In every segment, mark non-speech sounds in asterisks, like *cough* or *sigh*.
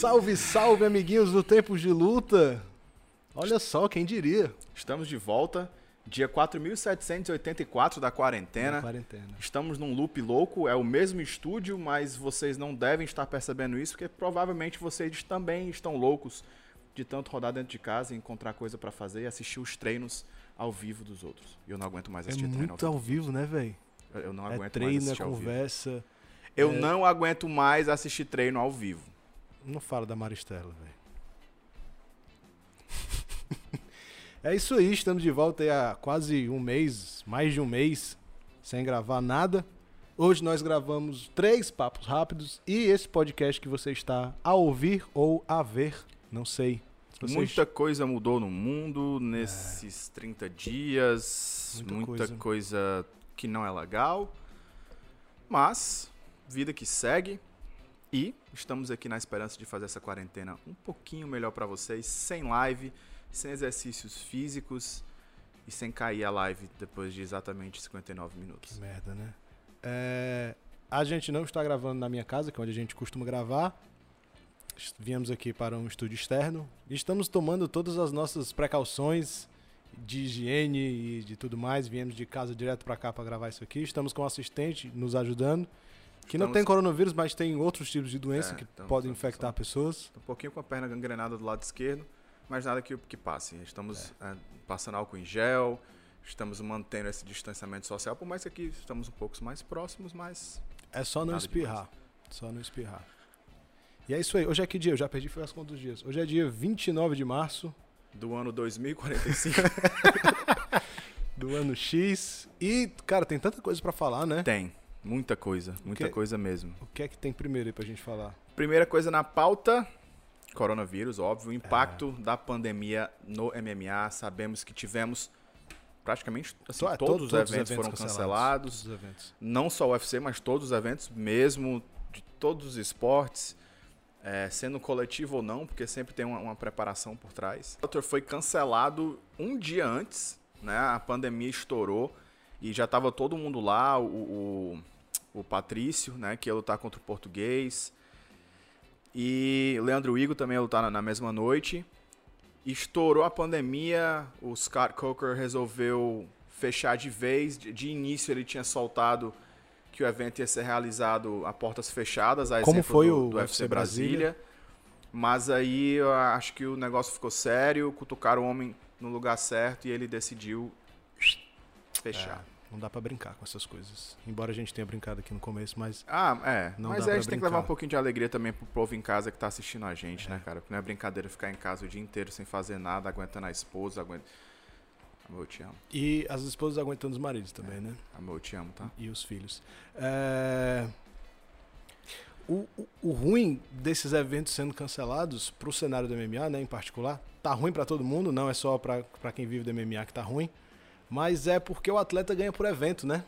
Salve, salve, amiguinhos do Tempos de Luta! Olha só, quem diria? Estamos de volta, dia 4784 da quarentena. Na quarentena. Estamos num loop louco, é o mesmo estúdio, mas vocês não devem estar percebendo isso, porque provavelmente vocês também estão loucos de tanto rodar dentro de casa e encontrar coisa pra fazer e assistir os treinos ao vivo dos outros. E eu não aguento mais É assistir treino muito ao ao vivo, né, velho? vivo. Eu não É aguento mais treino, é assistir ao vivo. conversa. Eu é- não aguento mais assistir treino ao vivo. Não fala da Maristela, velho. *laughs* é isso aí, estamos de volta aí há quase um mês, mais de um mês, sem gravar nada. Hoje nós gravamos três papos rápidos e esse podcast que você está a ouvir ou a ver, não sei. Se você Muita coisa mudou no mundo nesses 30 dias, Muita muita, coisa. coisa. que não é legal, mas vida que segue e estamos aqui na esperança de fazer essa quarentena um pouquinho melhor para vocês, sem live, sem exercícios físicos e sem cair a live depois de exatamente 59 Que minutos. merda, né? É, a gente não está gravando na minha casa, que é onde a gente costuma gravar. Viemos aqui para um estúdio externo. Estamos tomando todas as nossas precauções de higiene e de tudo mais. Viemos de casa direto para cá para gravar isso aqui. Estamos com um assistente nos ajudando. Que não Estamos- tem coronavírus, mas tem outros tipos de doença É, que estamos- podem estamos- infectar pessoas. Tô um pouquinho com a perna gangrenada do lado esquerdo, mas nada que, que passe. Estamos é, passando álcool em gel, estamos mantendo esse distanciamento social, por mais que aqui estamos um pouco mais próximos, mas É só não espirrar. Só não espirrar. E é isso aí. Hoje é que dia? Eu já perdi foi as contas dos dias. Hoje é dia 29 de março do ano 2045 *laughs* do ano X. E, cara, tem tanta coisa pra falar, né? tem muita coisa, muita que- coisa mesmo. O que é que tem primeiro aí pra gente falar? Primeira coisa na pauta, coronavírus, óbvio, o impacto da pandemia no MMA. Sabemos que tivemos praticamente assim, To- todos, to- os eventos foram cancelados. Todos os eventos. não só o UFC, mas todos os eventos, mesmo de todos os esportes, é, sendo coletivo ou não, porque sempre tem uma, uma preparação por trás. O Bellator foi cancelado um dia antes, né? A pandemia estourou e já estava todo mundo lá, o, o, o Patrício, né? Que ia lutar contra o Português. E o Leandro Igo também ia lutar na, na mesma noite. Estourou a pandemia, o Scott Coker resolveu fechar de vez. De, de início ele tinha soltado que o evento ia ser realizado a portas fechadas, a Como foi do, o do UFC UFC Brasília. Mas aí eu acho que o negócio ficou sério, cutucaram o homem no lugar certo e ele decidiu fechar. É, não dá pra brincar com essas coisas. Embora a gente tenha brincado aqui no começo, mas Ah, é. Não Mas dá aí a gente tem que levar um pouquinho de alegria também pro povo em casa que tá assistindo a gente, né, cara? Porque não é brincadeira ficar em casa o dia inteiro sem fazer nada, aguentando a esposa, aguentando. Amor, eu te amo. E as esposas aguentando os maridos também, né? Amor, eu te amo, tá? E os filhos. É, O, o- o ruim desses eventos sendo cancelados pro cenário do MMA, né, em particular, tá ruim pra todo mundo, não é só pra quem vive do MMA que tá ruim, mas é porque o atleta ganha por evento, né?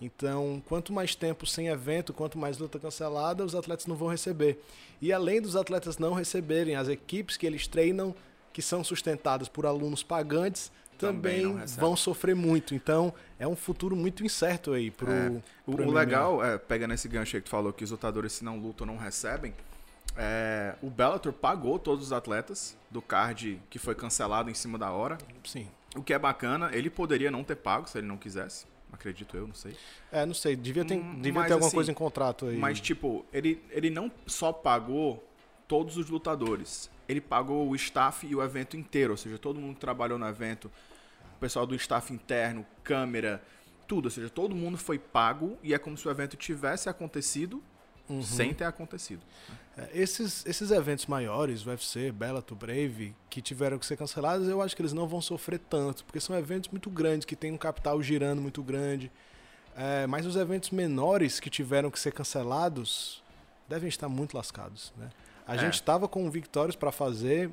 Então, quanto mais tempo sem evento, quanto mais luta cancelada, os atletas não vão receber. E além dos atletas não receberem, as equipes que eles treinam, que são sustentadas por alunos pagantes, Também também, vão sofrer muito. Então, é um futuro muito incerto aí pro, É. O, pro o legal, é, pegando esse gancho aí que tu falou que os lutadores, se não lutam, não recebem. é, o Bellator pagou todos os atletas do card que foi cancelado em cima da hora. Sim. O que é bacana, ele poderia não ter pago se ele não quisesse. Acredito eu, não sei. É, não sei, devia ter, Hum, devia ter alguma assim, coisa em contrato aí. Mas, tipo, ele, ele não só pagou todos os lutadores. Ele pagou o staff e o evento inteiro. Ou seja, todo mundo que trabalhou no evento, o pessoal do staff interno, câmera, tudo. Ou seja, todo mundo foi pago e é como se o evento tivesse acontecido Uhum. sem ter acontecido. É, esses, esses eventos maiores, UFC, Bellator, Brave, que tiveram que ser cancelados, eu acho que eles não vão sofrer tanto, porque são eventos muito grandes, que tem um capital girando muito grande. É, mas os eventos menores que tiveram que ser cancelados devem estar muito lascados, né? A É. gente estava com o Victórios para fazer,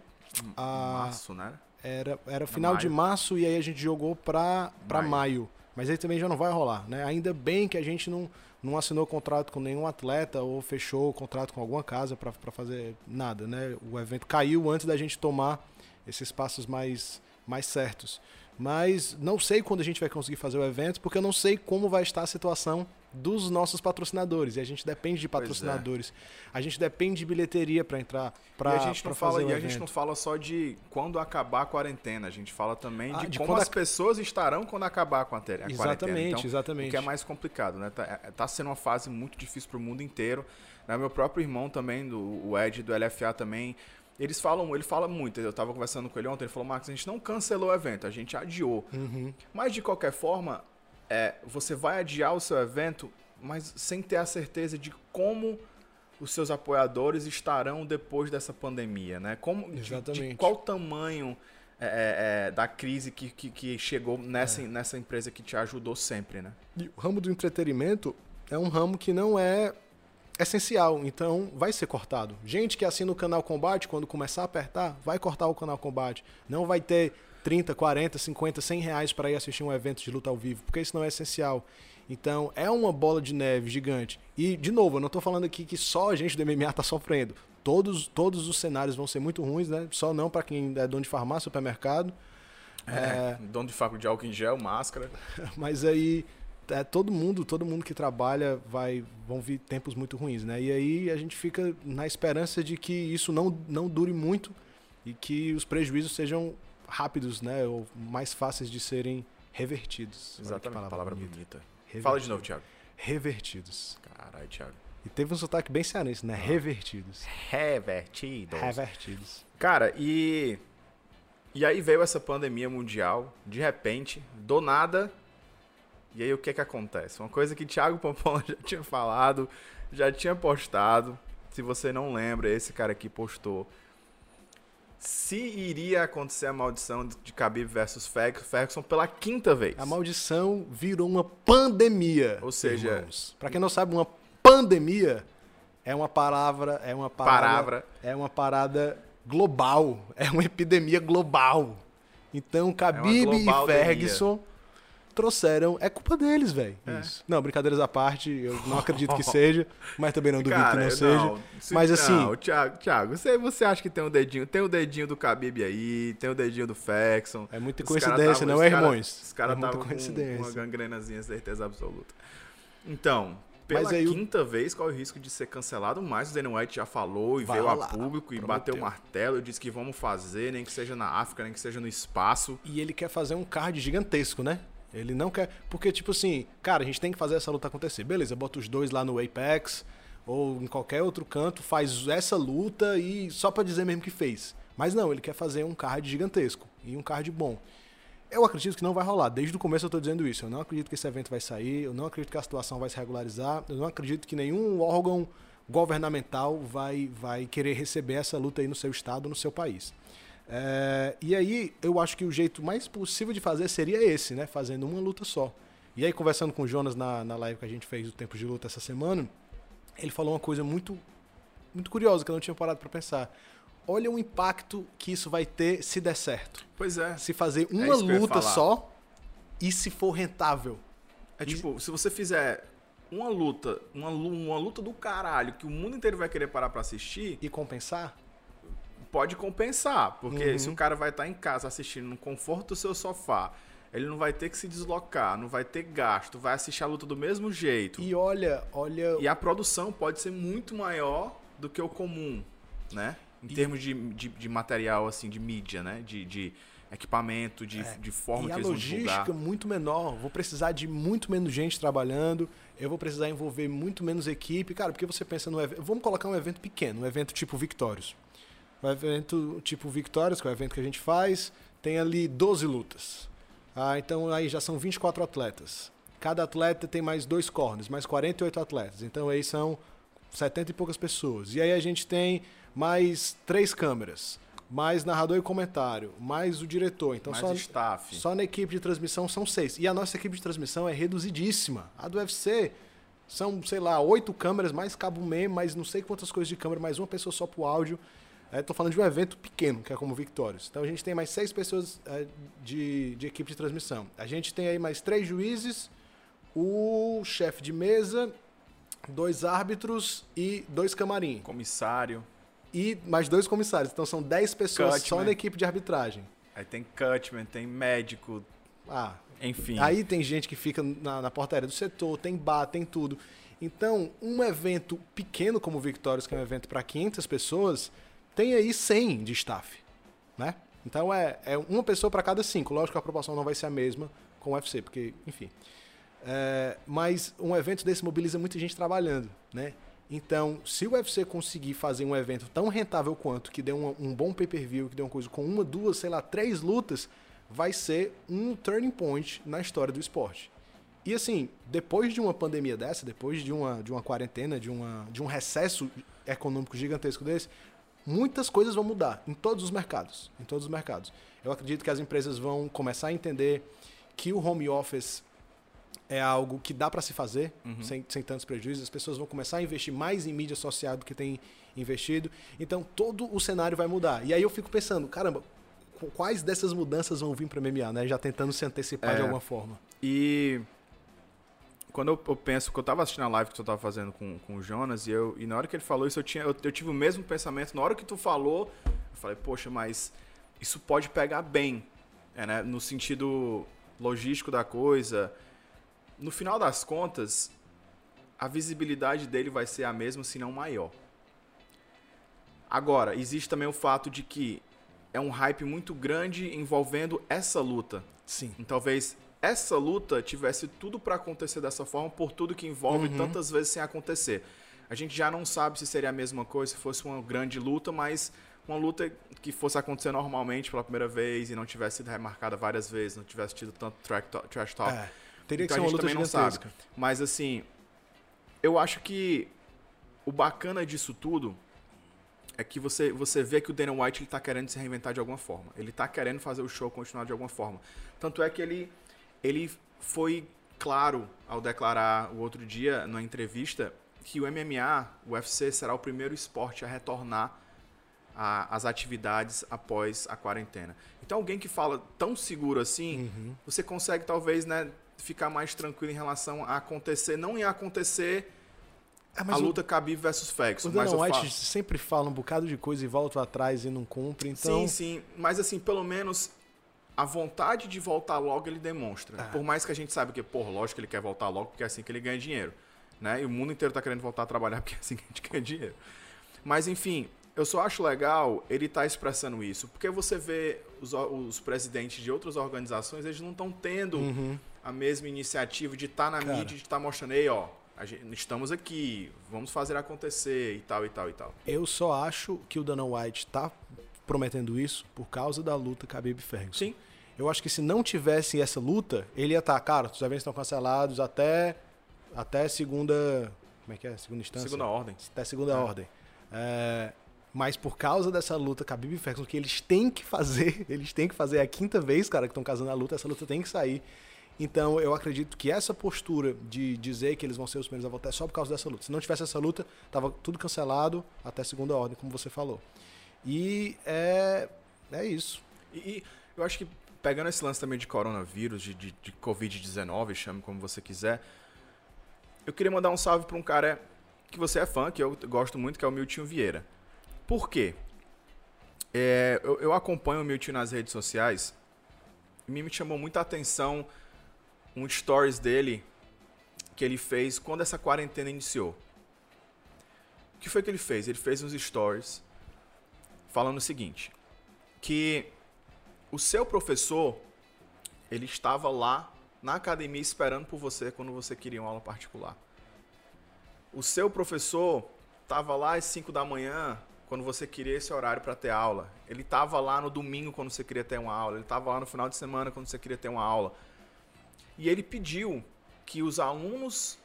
a, Março, né? era, era final de maio. março e aí a gente jogou pra, pra maio. Maio. Mas aí também já não vai rolar, né? Ainda bem que a gente não, não assinou contrato com nenhum atleta ou fechou contrato com alguma casa pra fazer nada, né? O evento caiu antes da gente tomar esses passos mais, mais certos. Mas não sei quando a gente vai conseguir fazer o evento, porque eu não sei como vai estar a situação dos nossos patrocinadores. E a gente depende de é. patrocinadores. A gente depende de bilheteria para entrar, para a gente não fala, fazer o e a gente não fala só de quando acabar a quarentena, a gente fala também Ah, de, de como quando as ac- pessoas estarão quando acabar a, te- a quarentena. Exatamente, Então, exatamente. O que é mais complicado, né? Tá, é- tá sendo uma fase muito difícil pro mundo inteiro. Né? Meu próprio irmão também, do, o Ed do LFA também, eles falam, ele fala muito. Eu tava conversando com ele ontem, ele falou, Marcos, a gente não cancelou o evento, a gente adiou. Uhum. Mas de qualquer forma, é, você vai adiar o seu evento, mas sem ter a certeza de como os seus apoiadores estarão depois dessa pandemia, né? Como, de- De, Exatamente. qual tamanho é, é, é, da crise que, que, que chegou nessa, É. nessa empresa que te ajudou sempre, né? E o ramo do entretenimento é um ramo que não é essencial, então vai ser cortado. Gente que assina o canal Combate, quando começar a apertar, vai cortar o canal Combate. Não vai ter 30, 40, 50, 100 reais para ir assistir um evento de luta ao vivo, porque isso não é essencial. Então é uma bola de neve gigante. E, de novo, eu não tô falando aqui que só a gente do MMA tá sofrendo. Todos, todos os cenários vão ser muito ruins, né? Só não para quem é dono de farmácia, supermercado. É, dono de faco de álcool em gel, máscara. *laughs* Mas aí é, todo mundo, todo mundo que trabalha vai vão vir tempos muito ruins, né? E aí a gente fica na esperança de que isso não, não dure muito e que os prejuízos sejam rápidos, né? Ou mais fáceis de serem revertidos. Exatamente, palavra bonita. bonita. Revertidos. Fala de novo, Thiago. Revertidos. Caralho, Thiago. E teve um sotaque bem cearense, né? Revertidos. Revertido. Revertidos. Cara, e. E aí veio essa pandemia mundial, de repente, do nada. E aí o que que acontece? Uma coisa que Thiago *laughs* Pamplona já tinha falado, já tinha postado. Se você não lembra, esse cara aqui postou. Se iria acontecer a maldição de Khabib versus Ferg- Ferguson pela quinta vez. A maldição virou uma pandemia. Ou seja-. Pra quem não sabe, uma pandemia é uma palavra, é uma parada, Palavra. é uma parada global, é uma epidemia global. Então, Khabib e globaldemia. Ferguson trouxeram, é culpa deles, velho. É. Não, brincadeiras à parte, eu *laughs* não acredito que seja, mas também não duvido que não seja. se- Mas assim- Não, Thiago, Thiago você, você acha que tem um dedinho? Tem o dedinho do Khabib aí, tem o dedinho do Ferguson. É muita cara coincidência, tavam- não é, cara- irmãos? Os caras é estavam com coincidência. uma gangrenazinha, certeza absoluta. Então, pela Mas aí quinta vez, qual é o risco de ser cancelado? Mas o Dana White já falou e Vai veio a rolar, público e prometeu. bateu o martelo e disse que vamos fazer, nem que seja na África, nem que seja no espaço. E ele quer fazer um card gigantesco, né? Ele não quer. Porque, tipo assim, cara, a gente tem que fazer essa luta acontecer. Beleza, bota os dois lá no Apex ou em qualquer outro canto, faz essa luta e só pra dizer mesmo que fez. Mas não, ele quer fazer um card gigantesco e um card bom. Eu acredito que não vai rolar. Desde o começo eu tô dizendo isso. Eu não acredito que esse evento vai sair, eu não acredito que a situação vai se regularizar, eu não acredito que nenhum órgão governamental vai, vai querer receber essa luta aí no seu estado, no seu país. É, e aí, eu acho que o jeito mais possível de fazer seria esse, né? Fazendo uma luta só. E aí, conversando com o Jonas na, na live que a gente fez do Tempo de Luta essa semana, ele falou uma coisa muito, muito curiosa que eu não tinha parado pra pensar. Olha o impacto que isso vai ter se der certo. Pois é. Se fazer uma que eu ia luta só e se for rentável. É tipo, se você fizer uma luta, uma, uma luta do caralho, que o mundo inteiro vai querer parar pra assistir, E compensar, pode compensar. Porque Uhum. se o cara vai estar em casa assistindo no conforto do seu sofá, ele não vai ter que se deslocar, não vai ter gasto, vai assistir a luta do mesmo jeito. E, e olha, olha. a produção pode ser muito maior do que o comum, né? Em E- termos de, de, de material, assim, de mídia, né? De, de equipamento, de, de forma É. E que a eles vão divulgar. logística muito menor. Vou precisar de muito menos gente trabalhando. Eu vou precisar envolver muito menos equipe. Cara, porque você pensa no evento. Vamos colocar um evento pequeno, um evento tipo Victórios. Um evento tipo Victórios, que é o evento que a gente faz, tem ali 12 lutas. Ah, então aí já são 24 atletas. Cada atleta tem mais dois corners, mais 48 atletas. Então aí são 70 e poucas pessoas. E aí a gente tem mais três câmeras, mais narrador e comentário, mais o diretor. Então mais só, staff. só na equipe de transmissão são seis. E a nossa equipe de transmissão é reduzidíssima. A do UFC são, sei lá, oito câmeras, mais cabo meme, mais não sei quantas coisas de câmera, mais uma pessoa só pro áudio. Tô falando de um evento pequeno, que é como Victórios. Então a gente tem mais seis pessoas é, de, de equipe de transmissão. A gente tem aí mais três juízes, o chefe de mesa, dois árbitros e dois camarim. Comissário. E mais dois comissários. Então são dez pessoas só na equipe de arbitragem. Aí tem cutman, tem médico, Ah, Enfim. Aí tem gente que fica na, na portaria do setor, tem bar, tem tudo. Então, um evento pequeno como o Victorious, que é um evento para 500 pessoas, tem aí 100 de staff, né? Então é, é uma pessoa para cada cinco. Lógico que a proporção não vai ser a mesma com o UFC, porque, enfim. É, mas um evento desse mobiliza muita gente trabalhando, né? Então, se o UFC conseguir fazer um evento tão rentável quanto, que dê um, um bom pay-per-view, que dê uma coisa com uma, duas, sei lá, três lutas, vai ser um turning point na história do esporte. E assim, depois de uma pandemia dessa, depois de uma, de uma quarentena, de, uma, de um recesso econômico gigantesco desse, muitas coisas vão mudar em todos os mercados. Em todos os mercados. Eu acredito que as empresas vão começar a entender que o home office é algo que dá para se fazer Uhum. sem, sem tantos prejuízos. As pessoas vão começar a investir mais em mídia social do que tem investido. Então todo o cenário vai mudar. E aí eu fico pensando, caramba, qu- quais dessas mudanças vão vir para MMA, né? Já tentando se antecipar É. de alguma forma. E quando eu, eu penso, que eu tava assistindo a live que tu tava fazendo com, com o Jonas, e, eu, e na hora que ele falou isso, eu, tinha, eu, eu tive o mesmo pensamento. Na hora que tu falou, eu falei, poxa, mas isso pode pegar bem, é, né? no sentido logístico da coisa. No final das contas, a visibilidade dele vai ser a mesma, se não maior. Agora, existe também o fato de que é um hype muito grande envolvendo essa luta. Sim. E talvez essa luta tivesse tudo pra acontecer dessa forma por tudo que envolve Uhum. tantas vezes sem acontecer. A gente já não sabe se seria a mesma coisa se fosse uma grande luta, mas uma luta que fosse acontecer normalmente pela primeira vez e não tivesse sido remarcada várias vezes, não tivesse tido tanto trash talk. É, teria que Então ser a uma luta também não gigantesca. Mas assim, eu acho que o bacana disso tudo é que você, você vê que o Dana White ele tá querendo se reinventar de alguma forma. Ele tá querendo fazer o show continuar de alguma forma. Tanto é que ele, ele foi claro ao declarar o outro dia, na entrevista, que o MMA, o UFC, será o primeiro esporte a retornar às atividades após a quarentena. Então, alguém que fala tão seguro assim, Uhum. você consegue talvez né, ficar mais tranquilo em relação a acontecer, não em acontecer Ah, a mas o- luta Khabib versus Ferguson, O mas Dana White falo- sempre fala um bocado de coisa e volta atrás e não cumpre, então... Sim, sim, mas assim, pelo menos a vontade de voltar logo ele demonstra. Ah. Por mais que a gente saiba que, pô, lógico que ele quer voltar logo, porque é assim que ele ganha dinheiro, né? E o mundo inteiro tá querendo voltar a trabalhar *laughs* porque é assim que a gente ganha dinheiro. Mas enfim, eu só acho legal ele tá expressando isso, porque você vê os, os presidentes de outras organizações, eles não estão tendo Uhum. a mesma iniciativa de estar na Cara. mídia, de estar mostrando, aí, ó, gente- estamos aqui, vamos fazer acontecer e tal, e tal, e tal. Eu só acho que o Dana White tá prometendo isso por causa da luta Khabib Ferguson. Sim. Eu acho que se não tivesse essa luta, ele ia estar, cara, os eventos estão cancelados até até segunda, como é que é? Segunda instância. Segunda ordem. Até segunda É. ordem. É, mas por causa dessa luta Khabib e Ferguson, que eles têm que fazer, *laughs* eles têm que fazer é a quinta vez, cara, que estão casando a luta, essa luta tem que sair. Então eu acredito que essa postura de dizer que eles vão ser os primeiros a voltar é só por causa dessa luta. Se não tivesse essa luta, tava tudo cancelado até segunda ordem, como você falou. E é, é isso. E, e eu acho que pegando esse lance também de coronavírus, de, de, de Covid-19, chame como você quiser, eu queria mandar um salve para um cara que você é fã, que eu gosto muito, que é o Miltinho Vieira. Por quê? É, eu, eu acompanho o Miltinho nas redes sociais e me chamou muita atenção um stories dele que ele fez quando essa quarentena iniciou. O que foi que ele fez? Ele fez uns stories falando o seguinte, que o seu professor, ele estava lá na academia esperando por você quando você queria uma aula particular. O seu professor estava lá às 5 da manhã quando você queria esse horário para ter aula. Ele estava lá no domingo quando você queria ter uma aula. Ele estava lá no final de semana quando você queria ter uma aula. E ele pediu que os alunos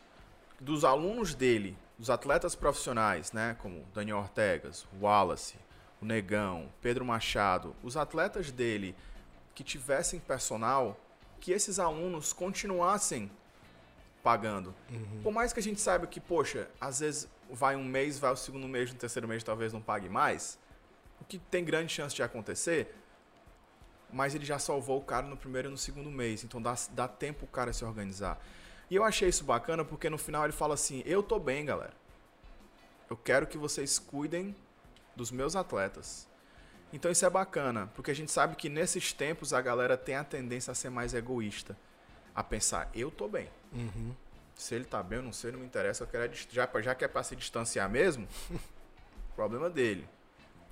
dos alunos dele, os atletas profissionais, né, como Daniel Ortegas, Wallace, o Negão, Pedro Machado, os atletas dele que tivessem personal, que esses alunos continuassem pagando. Por mais que a gente saiba que, poxa, às vezes vai um mês, vai o segundo mês, no terceiro mês talvez não pague mais, o que tem grande chance de acontecer, mas ele já salvou o cara no primeiro e no segundo mês, então dá, dá tempo o cara se organizar. E eu achei isso bacana porque no final ele fala assim: Eu tô bem, galera. Eu quero que vocês cuidem dos meus atletas. Então isso é bacana, porque a gente sabe que nesses tempos a galera tem a tendência a ser mais egoísta, a pensar, eu tô bem. Uhum. Se ele tá bem, eu não sei, não me interessa, eu quero é já, já que é pra se distanciar mesmo, *laughs* problema dele.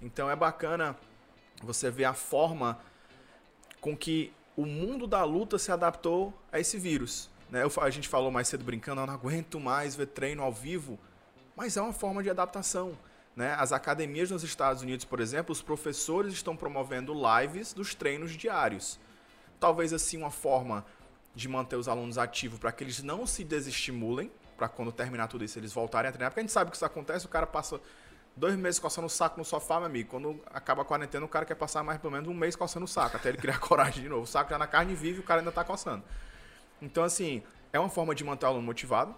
Então é bacana você ver a forma com que o mundo da luta se adaptou a esse vírus. Né? Eu a gente falou mais cedo brincando, eu não aguento mais ver treino ao vivo, mas é uma forma de adaptação. Né? As academias nos Estados Unidos, por exemplo, os professores estão promovendo lives dos treinos diários. Talvez assim uma forma de manter os alunos ativos para que eles não se desestimulem, para quando terminar tudo isso eles voltarem a treinar. Porque a gente sabe que isso acontece, o cara passa dois meses coçando o saco no sofá, meu amigo. Quando acaba a quarentena, o cara quer passar mais pelo menos um mês coçando o saco, até ele criar *laughs* coragem de novo. O saco já na carne vive e o cara ainda tá coçando. Então, assim, é uma forma de manter o aluno motivado,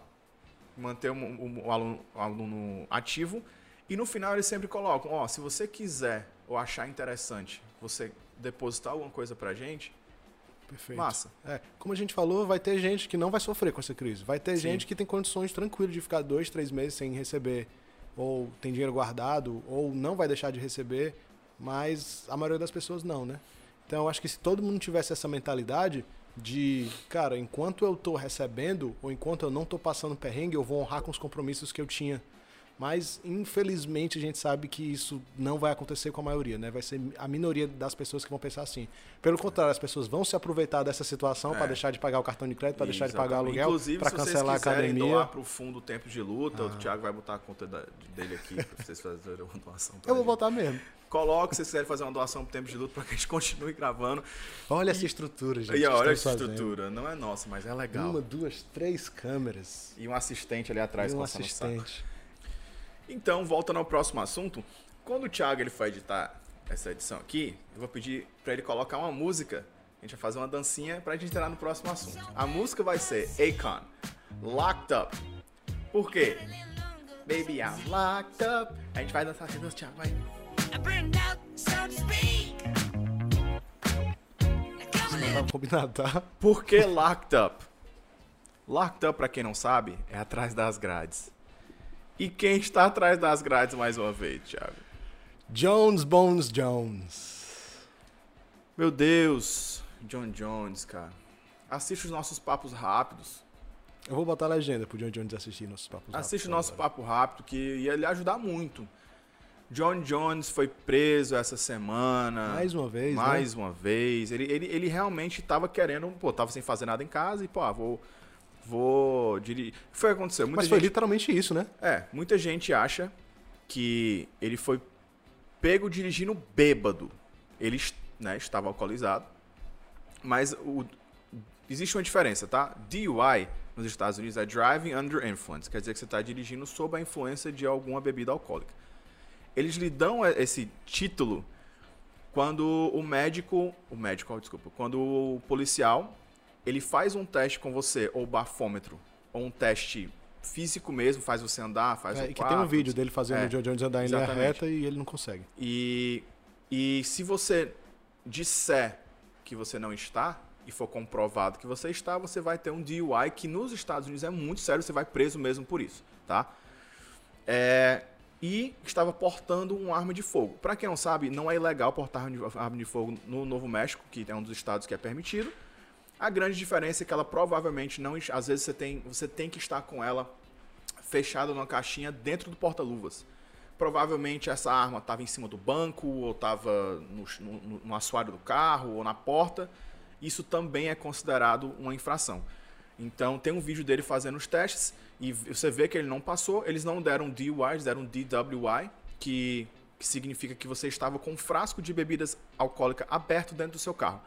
manter o, o- o aluno, o aluno ativo. E no final eles sempre colocam, ó, se você quiser ou achar interessante você depositar alguma coisa pra gente, Perfeito. massa. É, como a gente falou, vai ter gente que não vai sofrer com essa crise. Vai ter Sim. gente que tem condições tranquilas de ficar dois, três meses sem receber, ou tem dinheiro guardado, ou não vai deixar de receber, mas a maioria das pessoas não, né? Então eu acho que se todo mundo tivesse essa mentalidade de, cara, enquanto eu tô recebendo, ou enquanto eu não tô passando perrengue, eu vou honrar com os compromissos que eu tinha. Mas, infelizmente, a gente sabe que isso não vai acontecer com a maioria, né? Vai ser a minoria das pessoas que vão pensar assim. Pelo contrário, as pessoas vão se aproveitar dessa situação É. para deixar de pagar o cartão de crédito, para deixar de pagar Exatamente. aluguel, Inclusive, para se vocês cancelar a quiserem academia. doar pro fundo Tempo de Luta, o Thiago vai botar a conta da- dele aqui pra vocês fazerem uma doação. Eu vou botar mesmo. Coloque se vocês quiserem fazer uma doação pro Tempo de Luta pra que a gente continue gravando. Olha essa estrutura, gente. e olha essa fazendo. estrutura. Não é nossa, mas é legal. Uma, duas, três câmeras. E um assistente ali atrás e um o assistente. Então, voltando ao próximo assunto, quando o Thiago ele for editar essa edição aqui, eu vou pedir pra ele colocar uma música. A gente vai fazer uma dancinha pra gente entrar no próximo assunto. A música vai ser Akon, Locked Up. Por quê? Baby, I'm locked up. A gente vai dançar assim, dança, Thiago, vai. Tava combinado, tá? Por que Locked Up? Locked Up, pra quem não sabe, é atrás das grades. E quem está atrás das grades mais uma vez, Thiago? Jones Bones Jones. Meu Deus, John Jones, cara. Assiste os nossos papos rápidos. Eu vou botar a legenda pro John Jones assistir nossos papos. Assiste o rápidos nosso agora. papo rápido, que ia lhe ajudar muito. John Jones foi preso essa semana. Mais uma vez, né? Mais uma vez. Ele, ele, ele realmente tava querendo, pô, tava sem fazer nada em casa e, pô, ah, vou. Vou dirigir. Foi o que aconteceu. Muita Mas foi gente, literalmente isso, né? É, muita gente acha que ele foi pego dirigindo bêbado. Ele né, estava alcoolizado. Mas o- existe uma diferença, tá? DUI nos Estados Unidos é Driving Under Influence. Quer dizer que você está dirigindo sob a influência de alguma bebida alcoólica. Eles lhe dão esse título quando o médico... O médico, desculpa. Quando o policial ele faz um teste com você, ou bafômetro, ou um teste físico mesmo, faz você andar, faz É, o que tem quarto, um vídeo dele fazendo É, o John Jones andar em linha reta e ele não consegue. E, e se você disser que você não está e for comprovado que você está, você vai ter um DUI que nos Estados Unidos é muito sério, você vai preso mesmo por isso, tá? É, e estava portando uma arma de fogo. Para quem não sabe, não é ilegal portar arma de fogo no Novo México, que é um dos estados que é permitido. A grande diferença é que ela provavelmente não, às vezes você tem, você tem que estar com ela fechada numa caixinha dentro do porta-luvas. Provavelmente essa arma estava em cima do banco, ou estava no, no, no assoalho do carro, ou na porta. Isso também é considerado uma infração. Então tem um vídeo dele fazendo os testes e você vê que ele não passou. Eles não deram DUI, eles deram DWI, que, que significa que você estava com um frasco de bebidas alcoólicas aberto dentro do seu carro.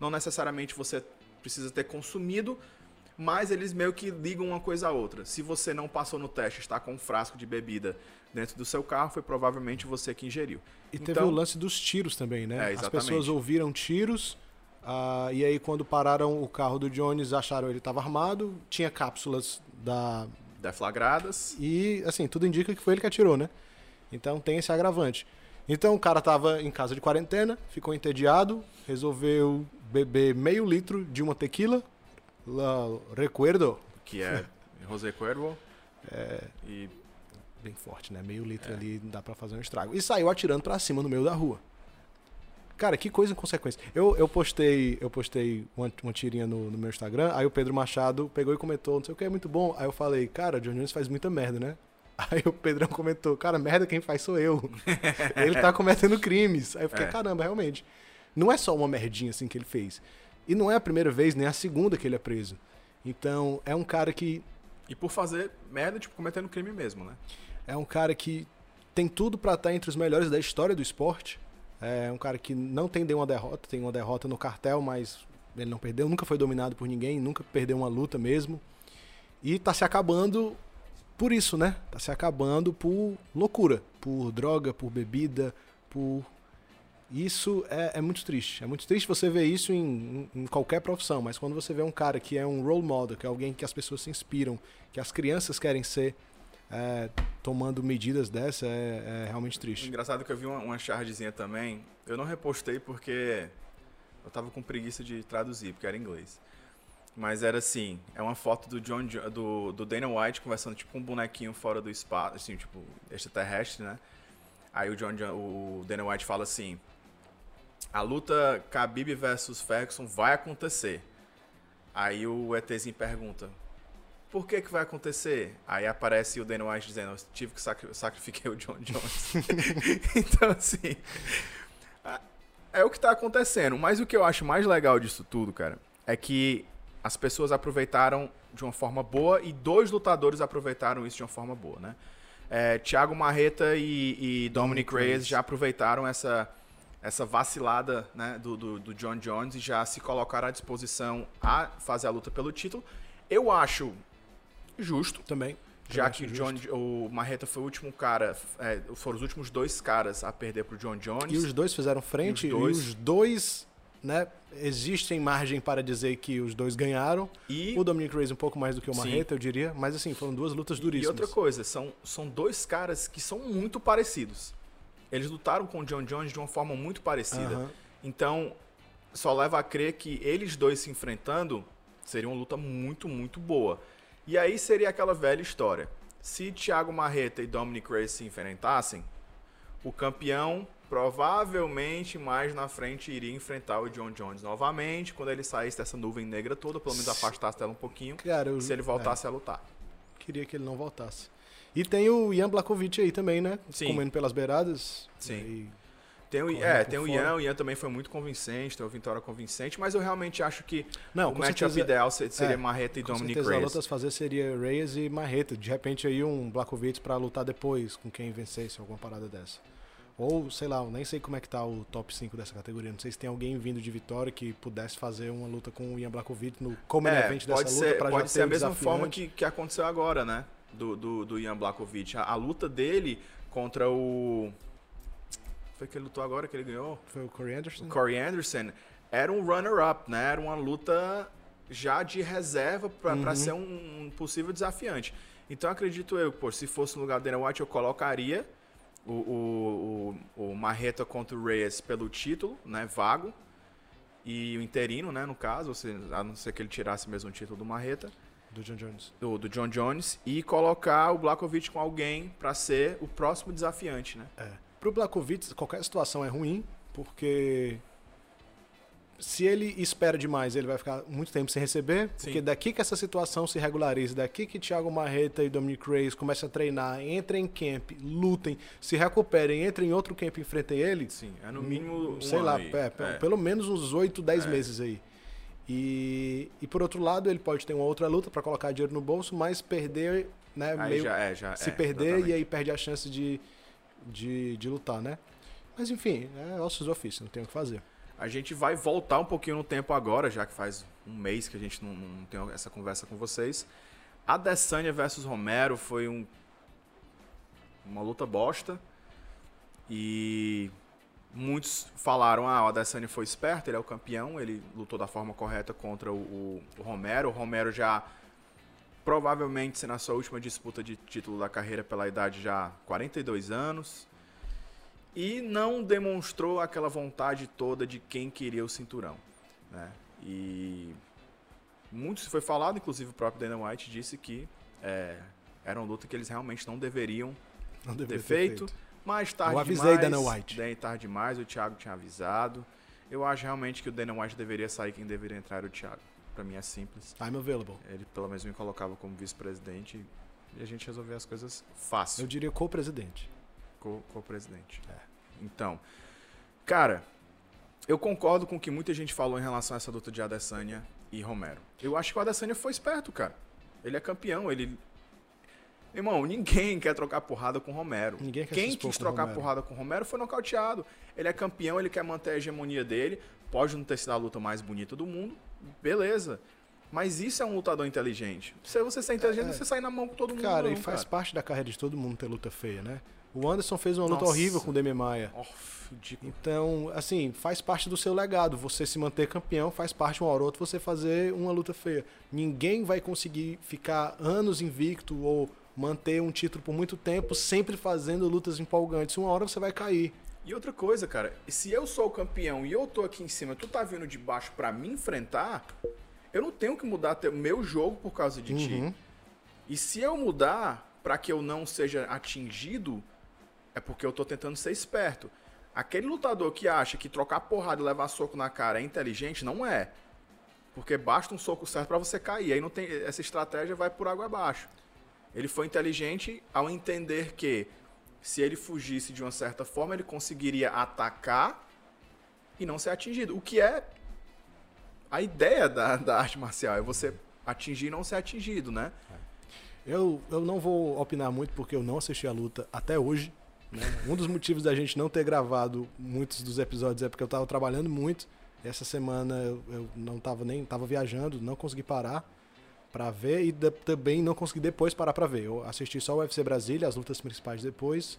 Não necessariamente você precisa ter consumido, mas eles meio que ligam uma coisa a outra. Se você não passou no teste, está com um frasco de bebida dentro do seu carro, foi provavelmente você que ingeriu. E teve Então- o lance dos tiros também, né? É, As pessoas ouviram tiros, ah, e aí quando pararam o carro do Jones, acharam ele estava armado, tinha cápsulas da... Deflagradas. E, assim, tudo indica que foi ele que atirou, né? Então tem esse agravante. Então o cara tava em casa de quarentena, ficou entediado, resolveu beber meio litro de uma tequila, La Recuerdo, que é José Cuervo. E bem forte, né? Meio litro ali dá pra fazer um estrago. E saiu atirando pra cima no meio da rua. Cara, que coisa inconsequência. Eu, eu postei, eu postei uma, uma tirinha no, no meu Instagram, aí o Pedro Machado pegou e comentou, não sei o que, é muito bom. Aí eu falei, cara, John Jones faz muita merda, né? *laughs* Aí o Pedrão comentou, cara, merda quem faz sou eu. *laughs* ele tá cometendo crimes. Aí eu fiquei, É. caramba, realmente. Não é só uma merdinha assim que ele fez. E não é a primeira vez, nem a segunda que ele é preso. Então, é um cara que E por fazer merda, tipo, cometendo crime mesmo, né? é um cara que tem tudo pra estar entre os melhores da história do esporte. É um cara que não tem nenhuma derrota, tem uma derrota no cartel, mas ele não perdeu, nunca foi dominado por ninguém, nunca perdeu uma luta mesmo. E tá se acabando por isso, né? Tá se acabando por loucura, por droga, por bebida, por. Isso é, é muito triste. É muito triste você ver isso em, em- qualquer profissão, mas quando você vê um cara que é um role model, que é alguém que as pessoas se inspiram, que as crianças querem ser, é, tomando medidas dessa, é, é realmente triste. Engraçado que eu vi uma, uma chargezinha também. Eu não repostei porque eu tava com preguiça de traduzir, porque era inglês. Mas era assim, é uma foto do John Jo- do, do Dana White conversando tipo com um bonequinho fora do espaço, assim, tipo, extraterrestre, né? Aí o John Jo- o Dana White fala assim: "A luta Khabib versus Ferguson vai acontecer". Aí o ETzinho pergunta: por que que vai acontecer? Aí aparece o Dana White dizendo, eu tive que sacri sacrificar o John Jones. *laughs* então, assim, é o que tá acontecendo. Mas o que eu acho mais legal disso tudo, cara, é que as pessoas aproveitaram de uma forma boa e dois lutadores aproveitaram isso de uma forma boa, né? É, Thiago Marreta e, e Dominic Reyes já aproveitaram essa, essa vacilada né, do, do, do John Jones e já se colocaram à disposição a fazer a luta pelo título. Eu acho justo, Também. já que o. John, o Marreta foi o último cara, é, foram os últimos dois caras a perder pro John Jones. E os dois fizeram frente, E e os os dois- dois, né, existem margem para dizer que os dois ganharam. E, O Dominic Reyes um pouco mais do que o Sim. Marreta, eu diria, mas assim, foram duas lutas e duríssimas. outra coisa, são, são dois caras que são muito parecidos. Eles lutaram com o John Jones de uma forma muito parecida. Aham. Então, só leva a crer que eles dois se enfrentando seria uma luta muito, muito boa. E aí seria aquela velha história. Se Thiago Marreta e Dominic Reyes se enfrentassem, o campeão provavelmente mais na frente iria enfrentar o John Jones novamente, quando ele saísse dessa nuvem negra toda, pelo menos afastasse dela um pouquinho, Cara, eu se ele voltasse a lutar. é, queria que ele não voltasse. E tem o Ian Blakovic aí também, né? Sim. Comendo pelas beiradas. Sim. Tem o, é, tem o fora. Ian, o Ian também foi muito convincente, tem uma vitória convincente, mas eu realmente acho que Não, o matchup ideal se- seria é, Marreta e Com Dominic certeza a Reyes. luta a se fazer seria Reyes e Marreta. De repente aí um Blakovic pra lutar depois com quem vencesse, alguma parada dessa. Ou, sei lá, eu nem sei como é que tá o top 5 dessa categoria. Não sei se tem alguém vindo de vitória que pudesse fazer uma luta com o Ian Blakovic no como É, evento dessa pode luta ser, pra pode já ser ter a mesma forma que, que aconteceu agora, né? Do, do, do Ian Blakovic. A, a luta dele contra o. Foi que ele lutou agora que ele ganhou? Foi o Corey Anderson? O Corey Anderson. Era um runner-up, né? Era uma luta já de reserva pra Uhum. ser um, um possível desafiante. Então acredito eu, pô, se fosse no lugar do Dana White, eu colocaria o, o, o, o Marreta contra o Reyes pelo título, né? Vago. E o interino, né? No caso, a não ser que ele tirasse mesmo o título do Marreta Do John Jones. do, do John Jones e colocar o Blakovic com alguém pra ser o próximo desafiante, né? É. Pro Blakovic, qualquer situação é ruim, porque se ele espera demais, ele vai ficar muito tempo sem receber, Sim. porque daqui que essa situação se regularize, daqui que Thiago Marreta e Dominic Reyes começam a treinar, entrem em camp, lutem, se recuperem, entrem em outro camp e enfrentem ele, Sim, é no mínimo um sei lá, é, É. pelo menos uns 8, 10 É. meses aí. E, e por outro lado, ele pode ter uma outra luta para colocar dinheiro no bolso, mas perder, né, Aí meio já é, já se é, perder exatamente. e aí perde a chance de, de, de lutar, né? Mas enfim, é ossos do ofício, não tem o que fazer. A gente vai voltar um pouquinho no tempo agora, já que faz um mês que a gente não, não tem essa conversa com vocês. Adesanya versus Romero foi um, uma luta bosta. E muitos falaram, ah, o Adesanya foi esperto, ele é o campeão, ele lutou da forma correta contra o, o- Romero. O Romero já provavelmente sendo a sua última disputa de título da carreira pela idade já 42 anos. E não demonstrou aquela vontade toda de quem queria o cinturão. Né? E muito se foi falado, inclusive o próprio Dana White disse que é, era uma luta que eles realmente não deveriam Não deveria ter feito, Mas tarde Eu avisei demais. Dana White. Tarde demais, o Thiago tinha avisado. Eu acho realmente que o Dana White deveria sair, quem deveria entrar era o Thiago. Pra mim é simples. I'm available. Ele pelo menos me colocava como vice-presidente e a gente resolvia as coisas fácil Eu diria co-presidente. com, com o presidente. É. Então, cara, eu concordo com o que muita gente falou em relação a essa luta de Adesanya e Romero. Eu acho que o Adesanya foi esperto, cara. Ele é campeão, ele... Irmão, ninguém quer trocar porrada com o Romero. Ninguém quer Quem quis trocar Romero. porrada com o Romero foi nocauteado. Ele é campeão, ele quer manter a hegemonia dele. Pode não ter sido a luta mais bonita do mundo, beleza. Mas isso é um lutador inteligente. Se você ser inteligente, É. você sai na mão com todo mundo. Cara, não, e faz cara. parte da carreira de todo mundo ter luta feia, né? O Anderson fez uma luta Nossa. horrível com o Demi Maia. Ridículo. Então, assim, faz parte do seu legado. Você se manter campeão, faz parte uma hora ou outra você fazer uma luta feia. Ninguém vai conseguir ficar anos invicto ou manter um título por muito tempo sempre fazendo lutas empolgantes. Uma hora você vai cair. E outra coisa, cara, se eu sou o campeão e eu tô aqui em cima, tu tá vindo de baixo pra me enfrentar, eu não tenho que mudar o meu jogo por causa de Uhum. ti. E se eu mudar pra que eu não seja atingido, é porque eu tô tentando ser esperto. Aquele lutador que acha que trocar porrada e levar soco na cara é inteligente, não é. Porque basta um soco certo pra você cair. Aí não tem essa estratégia vai por água abaixo. Ele foi inteligente ao entender que se ele fugisse de uma certa forma, ele conseguiria atacar e não ser atingido. O que é a ideia da, da arte marcial, é você atingir e não ser atingido, né? Eu, eu não vou opinar muito porque eu não assisti a luta até hoje. né? *laughs* Um dos motivos da gente não ter gravado muitos dos episódios é porque eu tava trabalhando muito. Essa semana eu, eu não tava nem tava viajando, não consegui parar pra ver e também não consegui depois parar pra ver. Eu assisti só o UFC Brasília, as lutas principais depois,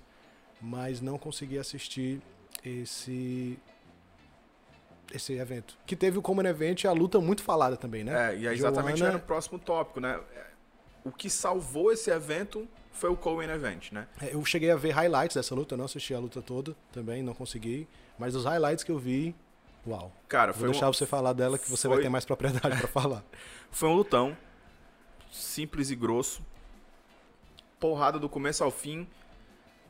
mas não consegui assistir esse esse evento. Que teve o Common Event e a luta muito falada também, né? É, e é exatamente Joana- era o próximo tópico, né? O que salvou esse evento foi o Coen Event, né? É, Eu cheguei a ver highlights dessa luta, eu não assisti a luta toda também, não consegui. Mas os highlights que eu vi, uau. Cara, Vou deixar um, você falar dela que você foi- vai ter mais propriedade pra *laughs* falar. foi um lutão. Simples e grosso. Porrada do começo ao fim.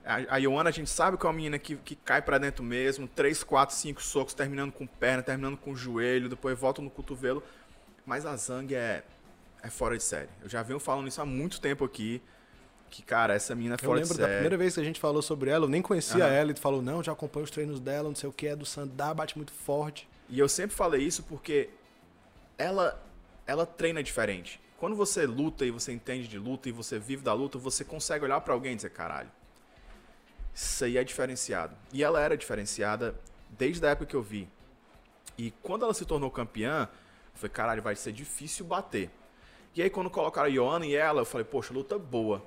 A, a Ioana, a gente sabe que é uma menina que, que cai pra dentro mesmo. 3, 4, 5 socos, terminando com perna, terminando com joelho, depois volta no cotovelo. Mas a Zang é, é fora de série. Eu já venho falando isso há muito tempo aqui. Que, cara, essa menina é Eu fora de lembro da série. primeira vez que a gente falou sobre ela, eu nem conhecia Aham. ela e tu falou, não, já acompanho os treinos dela, não sei o que, é do Sandar, bate muito forte. E eu sempre falei isso porque ela ela treina diferente. Quando você luta e você entende de luta e você vive da luta, você consegue olhar pra alguém e dizer, caralho, isso aí é diferenciado. E ela era diferenciada desde a época que eu vi. E quando ela se tornou campeã, eu falei, caralho, vai ser difícil bater. E aí quando colocaram a Ioana e ela, eu falei, poxa, luta boa.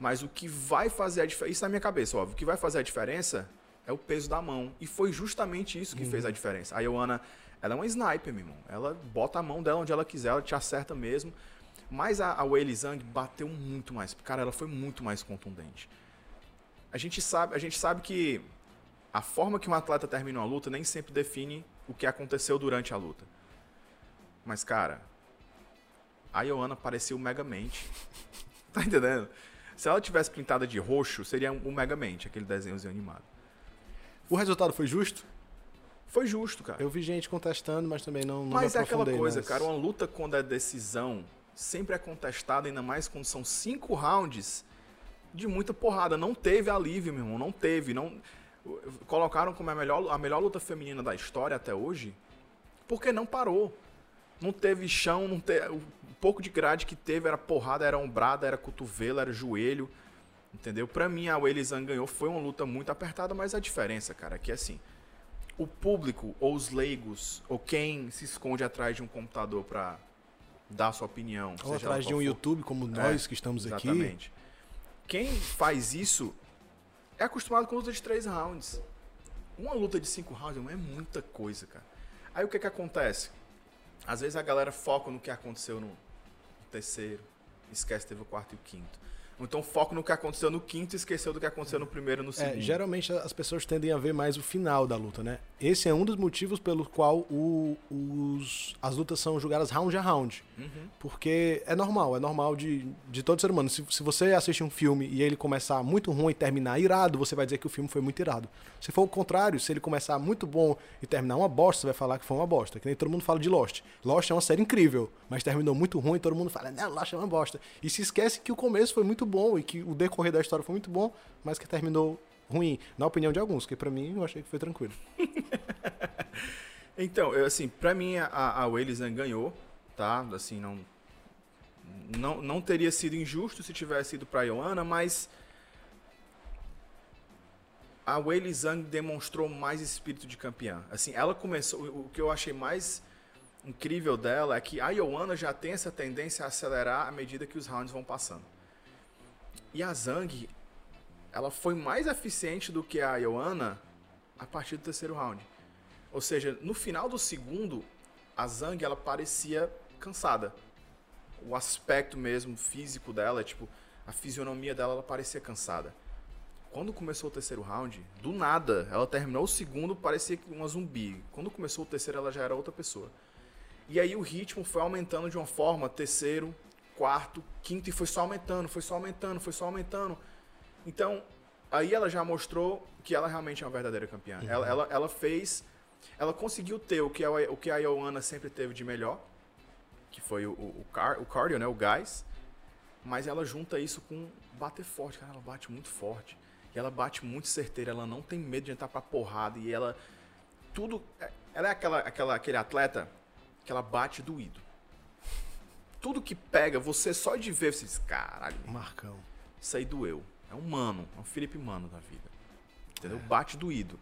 Mas o que vai fazer a diferença, isso na minha cabeça, óbvio, o que vai fazer a diferença é o peso da mão. E foi justamente isso que fez a diferença. A Ioana, ela é uma sniper, meu irmão. Ela bota a mão dela onde ela quiser, ela te acerta mesmo. Mas a, a Weili Zhang bateu muito mais. Cara, ela foi muito mais contundente. A gente sabe, a gente sabe que a forma que um atleta termina uma luta nem sempre define o que aconteceu durante a luta. Mas, cara, a Ioana parecia o Megamente. *laughs* tá entendendo? Se ela tivesse pintada de roxo, seria o Megamente, aquele desenhozinho animado. O resultado foi justo? Foi justo, cara. Eu vi gente contestando, mas também não, não Mas é aquela coisa, cara, uma luta quando é decisão sempre é contestada, ainda mais quando são cinco rounds de muita porrada. Não teve alívio, meu irmão, não teve. Não... Colocaram como a melhor, a melhor luta feminina da história até hoje, porque não parou. Não teve chão, não teve... o pouco de grade que teve era porrada, era ombrada, era cotovelo, era joelho. Entendeu? Pra mim, a Weili ganhou. Foi uma luta muito apertada, mas a diferença, cara, é que assim, o público, ou os leigos, ou quem se esconde atrás de um computador pra dar sua opinião, Ou atrás de um for. YouTube, como nós que estamos aqui. Exatamente. Quem faz isso é acostumado com luta de três rounds. Uma luta de cinco rounds é muita coisa, cara. Aí o que que acontece? Às vezes a galera foca no que aconteceu no terceiro, esquece que teve o quarto e o quinto. Então foco no que aconteceu no quinto e esqueceu do que aconteceu no primeiro e no segundo. É, geralmente as pessoas tendem a ver mais o final da luta, né? Esse é um dos motivos pelo qual o- os, as lutas são julgadas round a round. Uhum. Porque é normal, é normal de, de todo ser humano. Se, se você assistir um filme e ele começar muito ruim e terminar irado, você vai dizer que o filme foi muito irado. Se for o contrário, se ele começar muito bom e terminar uma bosta, você vai falar que foi uma bosta. Que nem todo mundo fala de Lost. Lost é uma série incrível, mas terminou muito ruim e todo mundo fala, não, Lost é uma bosta. E se esquece que o começo foi muito bom e que o decorrer da história foi muito bom, mas que terminou ruim. Na opinião de alguns, que pra mim eu achei que foi tranquilo. *laughs* Então, eu, assim, pra mim a, a Zhang ganhou, tá? Assim, não, não, não teria sido injusto se tivesse ido pra Ioana, mas a Wei Zhang demonstrou mais espírito de campeã. Assim, ela começou, o que eu achei mais incrível dela é que a Ioana já tem essa tendência a acelerar à medida que os rounds vão passando. E a Zhang, ela foi mais eficiente do que a Ioana a partir do terceiro round. Ou seja, no final do segundo, a Zhang ela parecia cansada. O aspecto mesmo físico dela, tipo, a fisionomia dela, ela parecia cansada. Quando começou o terceiro round, do nada, ela terminou o segundo, parecia uma zumbi. Quando começou o terceiro, ela já era outra pessoa. E aí o ritmo foi aumentando de uma forma, terceiro, quarto, quinto, e foi só aumentando, foi só aumentando, foi só aumentando. Então, aí ela já mostrou que ela realmente é uma verdadeira campeã. Ela, ela, ela fez. Ela conseguiu ter o que a, o que a Ioana sempre teve de melhor, que foi o, o, o, car, o cardio, né? O gás. Mas ela junta isso com bater forte, cara. Ela bate muito forte. E ela bate muito certeira. Ela não tem medo de entrar pra porrada. E ela. Tudo. é- Ela é aquela, aquela, aquele atleta que ela bate doído. Tudo que pega, você só de ver, você diz, caralho, Marcão. isso aí doeu. É um mano, é um Felipe Mano da vida. Entendeu? Bate doído.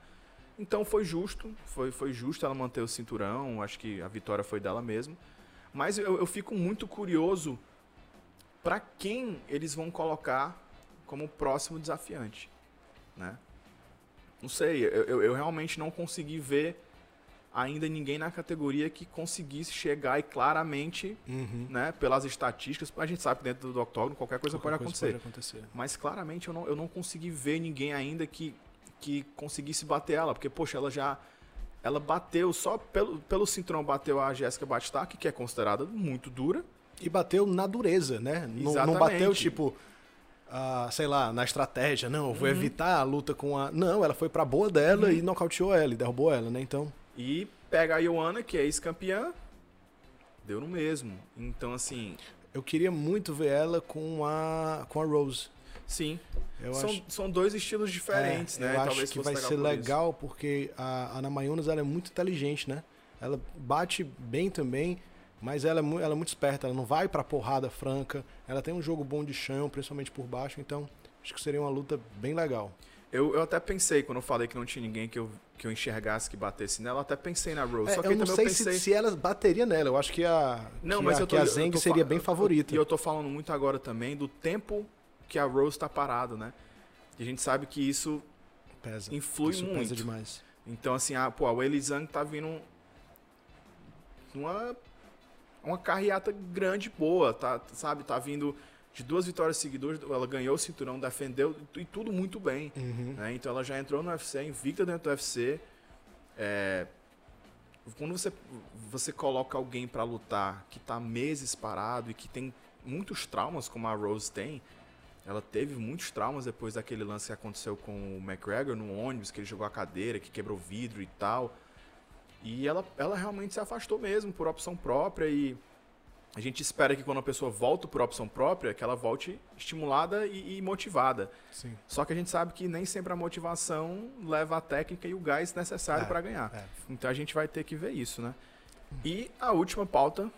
Então foi justo, foi, foi justo ela manter o cinturão, acho que a vitória foi dela mesmo. Mas eu, eu fico muito curioso para quem eles vão colocar como próximo desafiante, né? Não sei, eu, eu, eu realmente não consegui ver ainda ninguém na categoria que conseguisse chegar e claramente, Uhum. né, pelas estatísticas, a gente sabe que dentro do octógono qualquer coisa Qualquer pode coisa acontecer. pode acontecer. Mas claramente eu não, eu não consegui ver ninguém ainda que, que conseguisse bater ela. Porque, poxa, ela já. Ela bateu, só pelo, pelo cinturão bateu a Jéssica Batistac, que é considerada muito dura. E bateu na dureza, né? Não- Não, bateu, tipo, ah, sei lá, na estratégia. Não, eu Uhum. vou evitar a luta com a. Não, ela foi pra boa dela e nocauteou ela e derrubou ela, né? Então. E pega a Ioana, que é ex-campeã, deu no mesmo. Então, assim, Eu queria muito ver ela com a, com a Rose. sim. Eu São, acho, são dois estilos diferentes, é, né? Eu acho que vai ser por isso. legal porque a Ana Mayunas ela é muito inteligente, né? Ela bate bem também, mas ela é, ela é muito esperta. Ela não vai pra porrada franca. Ela tem um jogo bom de chão, principalmente por baixo. Então, acho que seria uma luta bem legal. Eu, eu até pensei, quando eu falei que não tinha ninguém que eu, que eu enxergasse que batesse nela, eu até pensei na Rose. É, Só que eu não sei eu pensei... se, se ela bateria nela. Eu acho que a, Não, que mas a, eu tô, que a Zeng seria bem favorita. E eu tô falando muito agora também do tempo que a Rose tá parado, né? E a gente sabe que isso Pesa. influi Isso muito. pesa demais. Então, assim, a, pô, a Weili Zhang tá vindo numa uma carreata grande, boa, tá, sabe? Tá vindo de duas vitórias seguidas, ela ganhou o cinturão, defendeu e tudo muito bem. Uhum. né? Então ela já entrou no UFC, invicta dentro do UFC. É, quando você, você coloca alguém pra lutar que tá meses parado e que tem muitos traumas, como a Rose tem, ela teve muitos traumas depois daquele lance que aconteceu com o McGregor no ônibus, que ele jogou a cadeira, que quebrou vidro e tal. E ela, ela realmente se afastou mesmo por opção própria e a gente espera que quando a pessoa volta por opção própria, que ela volte estimulada e- e motivada. Sim. Só que a gente sabe que nem sempre a motivação leva a técnica e o gás necessário É, para ganhar. é. Então a gente vai ter que ver isso, né? E a última pauta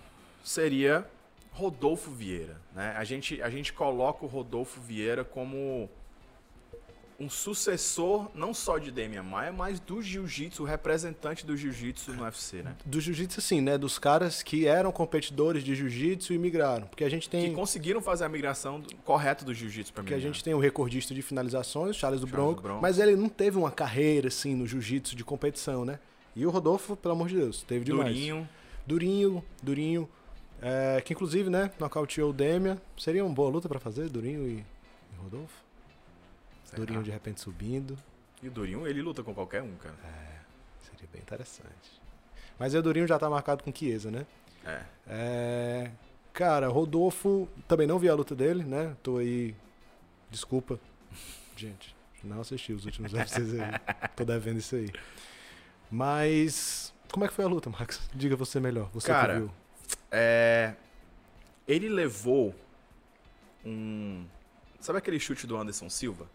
seria Rodolfo Vieira, né? A gente, a gente coloca o Rodolfo Vieira como um sucessor não só de Demian Maia, mas do jiu-jitsu, o representante do jiu-jitsu no UFC, né? Do jiu-jitsu, sim, né? Dos caras que eram competidores de jiu-jitsu e migraram. Porque a gente tem. Que conseguiram fazer a migração correta do jiu-jitsu para mim. Porque a gente tem o recordista de finalizações, Charles do Charles Bronco, do Bronco. mas ele não teve uma carreira assim no jiu-jitsu de competição, né? E o Rodolfo, pelo amor de Deus, teve demais. Durinho, Durinho, Durinho, é, que inclusive, né, nocauteou o Demian. Seria uma boa luta pra fazer, Durinho e E Rodolfo? Será? Durinho de repente subindo. E o Durinho, ele luta com qualquer um, cara. Seria bem interessante. Mas o Durinho já tá marcado com Chiesa, né? É. É, Cara, Rodolfo, também não vi a luta dele, né? Tô aí. Desculpa. *laughs* Gente, não assisti os últimos UFCs aí. Tô devendo isso aí. Mas. Como é que foi a luta, Max? Diga você melhor. Você Cara, que viu. É, Ele levou um. Sabe aquele chute do Anderson Silva?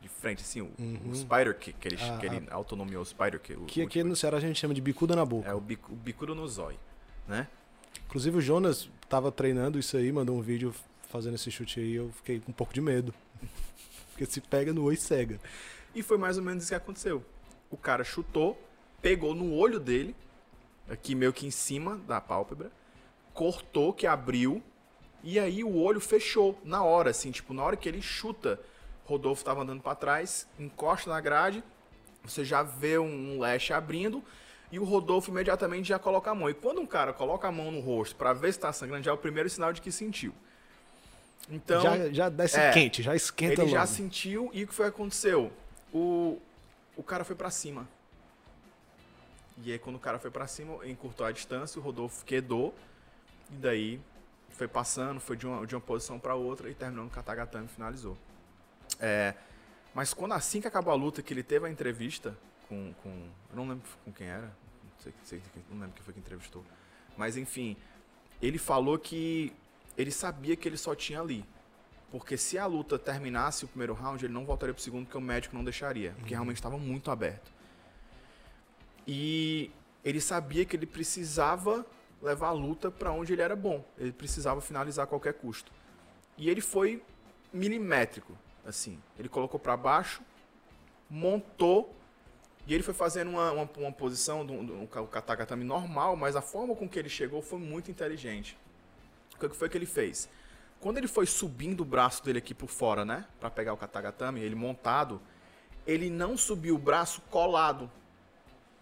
De frente, assim, o, Uhum. o Spider Kick, que ele, Ah, que ele autonomiou o Spider Kick. o Que aqui no Ceará a gente chama de bicuda na boca. É o, bico, o bicudo no zóio, né? Inclusive o Jonas tava treinando isso aí, mandou um vídeo fazendo esse chute aí. Eu fiquei com um pouco de medo. *laughs* Porque se pega no oi cega. E foi mais ou menos isso que aconteceu. O cara chutou, pegou no olho dele, aqui meio que em cima da pálpebra, cortou, que abriu, e aí o olho fechou na hora, assim, tipo, na hora que ele chuta, Rodolfo tava andando pra trás, encosta na grade, você já vê um, leste abrindo, e o Rodolfo imediatamente já coloca a mão. E quando um cara coloca a mão no rosto pra ver se tá sangrando, já é o primeiro sinal de que sentiu. Então, já, já desce é, quente, já esquenta ele já logo. sentiu e o que foi que aconteceu? O, o cara foi pra cima. E aí quando o cara foi pra cima, encurtou a distância, o Rodolfo quedou. E daí foi passando, foi de uma, de uma posição pra outra e terminou no Katagatame e finalizou. É, mas quando assim que acabou a luta, que ele teve a entrevista com. com eu não lembro com quem era. Não, sei, sei, não lembro quem foi que entrevistou. Mas enfim, ele falou que ele sabia que ele só tinha ali. Porque se a luta terminasse o primeiro round, ele não voltaria pro segundo, porque o médico não deixaria. Porque realmente estava muito aberto. E ele sabia que ele precisava levar a luta para onde ele era bom. Ele precisava finalizar a qualquer custo. E ele foi milimétrico, assim. Ele colocou para baixo, montou e ele foi fazendo uma, uma, uma posição do, do, o katagatame normal, mas a forma com que ele chegou foi muito inteligente. O que foi que ele fez? Quando ele foi subindo o braço dele aqui por fora, né, Pra pegar o katagatame, ele montado, ele não subiu o braço colado.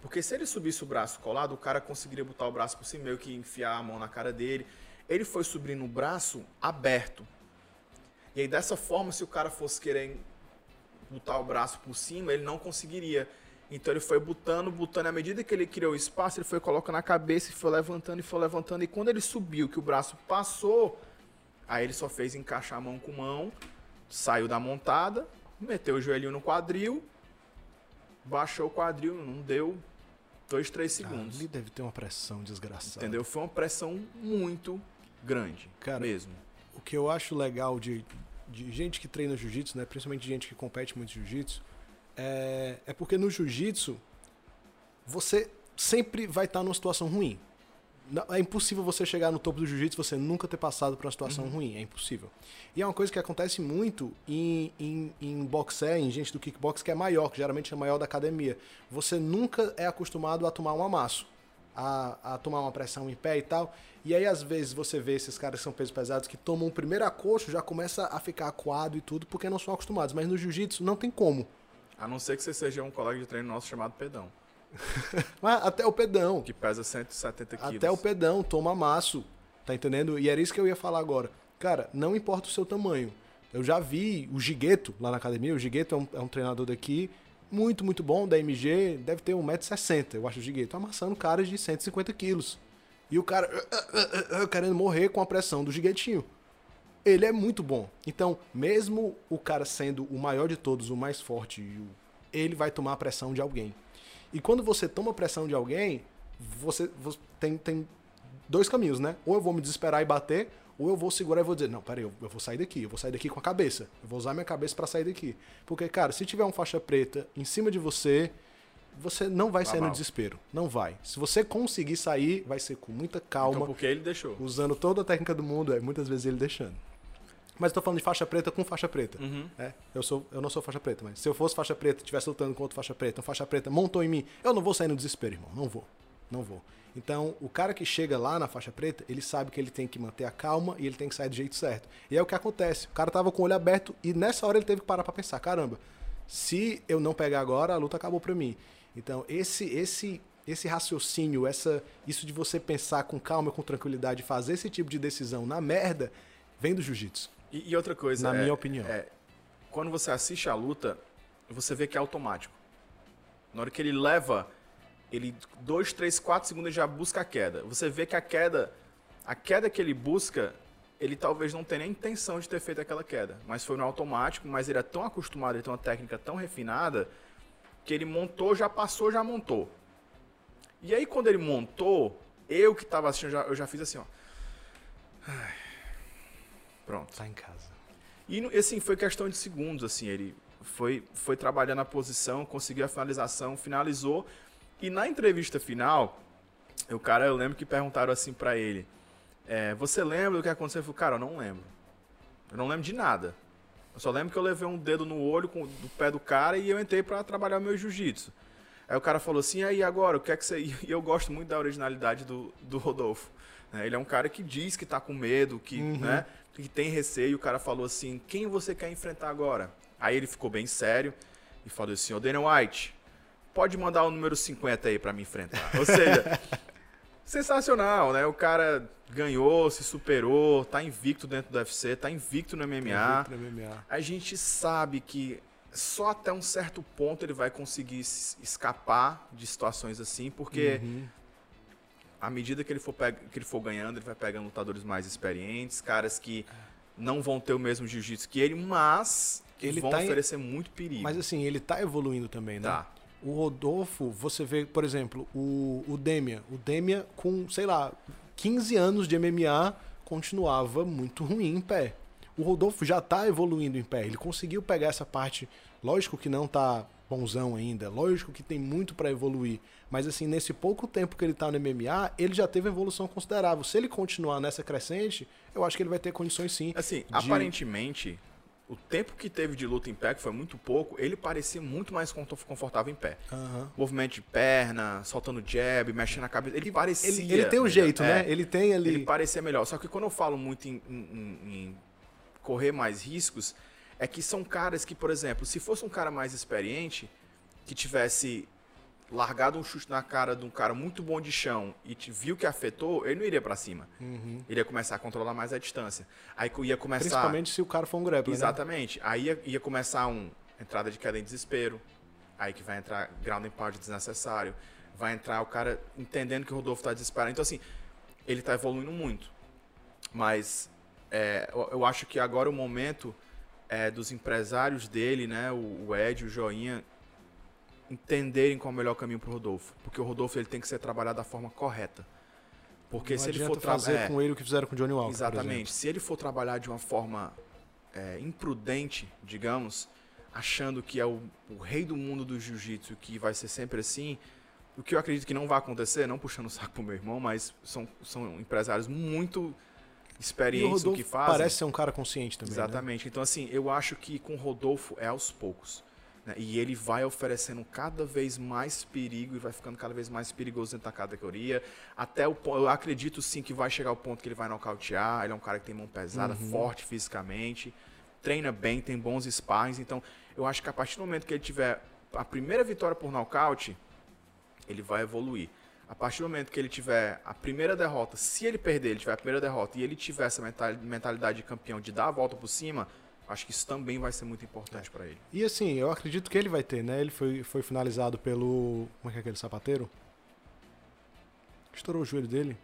Porque se ele subisse o braço colado, o cara conseguiria botar o braço por cima, meio que enfiar a mão na cara dele. Ele foi subindo o braço aberto. E aí dessa forma, se o cara fosse querer botar o braço por cima, ele não conseguiria. Então ele foi botando, botando, à medida que ele criou espaço, ele foi colocando a cabeça e foi levantando e foi levantando. E quando ele subiu, que o braço passou, aí ele só fez encaixar a mão com mão, saiu da montada, meteu o joelhinho no quadril, baixou o quadril, não deu dois, três segundos. Ali deve ter uma pressão desgraçada. Entendeu? Foi uma pressão muito grande, Cara, mesmo. O que eu acho legal de, de gente que treina jiu-jitsu, né? Principalmente gente que compete muito jiu-jitsu, é, é porque no jiu-jitsu você sempre vai estar numa situação ruim. É impossível você chegar no topo do jiu-jitsu e você nunca ter passado por uma situação ruim. É impossível. E é uma coisa que acontece muito em, em, em boxé, em gente do kickbox que é maior, que geralmente é maior da academia. Você nunca é acostumado a tomar um amasso, a, a tomar uma pressão em pé e tal. E aí, às vezes, você vê esses caras que são pesos pesados que tomam o primeiro acocho, já começa a ficar acuado e tudo, porque não são acostumados. Mas no jiu-jitsu não tem como. A não ser que você seja um colega de treino nosso chamado Pedão, *laughs* Mas até o pedão. que pesa 170 quilos. Até o pedão toma amasso, tá entendendo? E era isso que eu ia falar agora. Cara, não importa o seu tamanho. Eu já vi o Gigueto lá na academia. O Gigueto é um, é um treinador daqui, muito, muito bom, da MG. Deve ter 1,60m, eu acho o Gigueto. Amassando caras de 150 quilos. E o cara ah, ah, ah, querendo morrer com a pressão do Giguetinho. Ele é muito bom. Então, mesmo o cara sendo o maior de todos, o mais forte, ele vai tomar a pressão de alguém. E quando você toma a pressão de alguém, você, você tem, tem dois caminhos, né? Ou eu vou me desesperar e bater, ou eu vou segurar e vou dizer, não, peraí, eu, eu vou sair daqui, eu vou sair daqui com a cabeça. Eu vou usar minha cabeça pra sair daqui. Porque, cara, se tiver um faixa preta em cima de você, você não vai Tá sair no mal. desespero. Não vai. Se você conseguir sair, vai ser com muita calma Então, porque ele deixou. usando toda a técnica do mundo, é muitas vezes ele deixando. Mas eu tô falando de faixa preta com faixa preta. Uhum. É, eu, sou, eu não sou faixa preta, mas se eu fosse faixa preta e estivesse lutando com outro faixa preta, um faixa preta montou em mim, eu não vou sair no desespero, irmão. Não vou. Não vou. Então, o cara que chega lá na faixa preta, ele sabe que ele tem que manter a calma e ele tem que sair do jeito certo. E é o que acontece. O cara tava com o olho aberto e nessa hora ele teve que parar pra pensar: caramba, se eu não pegar agora, a luta acabou pra mim. Então, esse esse esse raciocínio, essa isso de você pensar com calma, com tranquilidade, fazer esse tipo de decisão na merda, vem do jiu-jitsu. E, e outra coisa. Na é- minha opinião. é, quando você assiste a luta, você vê que é automático. Na hora que ele leva, ele dois, três, quatro segundos ele já busca a queda. Você vê que a queda, a queda que ele busca, ele talvez não tenha nem intenção de ter feito aquela queda, mas foi no automático. Mas ele é tão acostumado, ele tem uma técnica tão refinada que ele montou, já passou, já montou. E aí quando ele montou, eu que tava assistindo, já- eu já fiz assim, ó. Pronto. Tá em casa. E assim, foi questão de segundos, assim, ele foi, foi trabalhando a posição, conseguiu a finalização, finalizou. E na entrevista final, o cara, eu lembro que perguntaram assim pra ele, é, você lembra do que aconteceu? Ele falou, cara, eu não lembro. Eu não lembro de nada. Eu só lembro que eu levei um dedo no olho com, do pé do cara e eu entrei pra trabalhar o meu jiu-jitsu. Aí o cara falou assim, aí agora, o que é que você... *laughs* E eu gosto muito da originalidade do, do Rodolfo. né? Ele é um cara que diz que tá com medo, que, né, que tem receio. O cara falou assim, quem você quer enfrentar agora? Aí ele ficou bem sério e falou assim, ô Daniel White, pode mandar o número 50 aí pra me enfrentar. Ou seja, *laughs* sensacional, né? O cara ganhou, se superou, tá invicto dentro do UFC, tá invicto no MMA. Pra MMA. A gente sabe que só até um certo ponto ele vai conseguir escapar de situações assim, porque Uhum. à medida que ele, for que ele for ganhando, ele vai pegando lutadores mais experientes, caras que não vão ter o mesmo jiu-jitsu que ele, mas Ele vão tá em- oferecer muito perigo. Mas assim, ele tá evoluindo também, né? Tá. O Rodolfo, você vê, por exemplo, o, o Demian. O Demian, com, sei lá, 15 anos de MMA, continuava muito ruim em pé. O Rodolfo já tá evoluindo em pé. Ele conseguiu pegar essa parte. Lógico que não tá bonzão ainda. Lógico que tem muito pra evoluir. Mas assim, nesse pouco tempo que ele tá no MMA, ele já teve uma evolução considerável. Se ele continuar nessa crescente, eu acho que ele vai ter condições sim. Assim, de- aparentemente, o tempo que teve de luta em pé, que foi muito pouco, ele parecia muito mais confortável em pé. Aham. Movimento de perna, soltando jab, mexendo a cabeça. Ele parecia. Ele, ele tem um jeito, É, né? Ele tem ali. Ele parecia melhor. Só que quando eu falo muito em- em- em correr mais riscos, é que são caras que, por exemplo, se fosse um cara mais experiente, que tivesse largado um chute na cara de um cara muito bom de chão e te viu que afetou, ele não iria pra cima. Uhum. Ele ia começar a controlar mais a distância. Aí ia começar. Principalmente se o cara for um grappler, né? Exatamente. Aí ia, ia começar um entrada de queda em desespero. Aí que vai entrar ground and pound desnecessário. Vai entrar o cara entendendo que o Rodolfo tá desesperado. Então, assim, ele tá evoluindo muito. Mas é, eu, eu acho que agora o momento é dos empresários dele, né? O, o Ed, o Joinha, entenderem qual é o melhor caminho pro Rodolfo. Porque o Rodolfo ele tem que ser trabalhado da forma correta. Porque Não se ele for fazer trabalhar. com ele o que fizeram com o Johnny Walker. Exatamente. Se ele for trabalhar de uma forma é, imprudente, digamos, achando que é o, o rei do mundo do jiu-jitsu, que vai ser sempre assim, o que eu acredito que não vai acontecer, não puxando o saco pro meu irmão, mas são, são empresários muito o experientes no que fazem. parece ser um cara consciente também. né? Exatamente. Então, assim, eu acho que com o Rodolfo é aos poucos. Né? E ele vai oferecendo cada vez mais perigo e vai ficando cada vez mais perigoso dentro da categoria. Até o eu acredito sim que vai chegar o ponto que ele vai nocautear. Ele é um cara que tem mão pesada, Uhum. forte fisicamente, treina bem, tem bons sparrings. Então, eu acho que a partir do momento que ele tiver a primeira vitória por nocaute, ele vai evoluir. A partir do momento que ele tiver a primeira derrota, se ele perder, ele tiver a primeira derrota e ele tiver essa mental- mentalidade de campeão de dar a volta por cima, acho que isso também vai ser muito importante pra ele. E assim, eu acredito que ele vai ter, né? Ele foi, foi finalizado pelo. Como é que é aquele sapateiro? Estourou o joelho dele.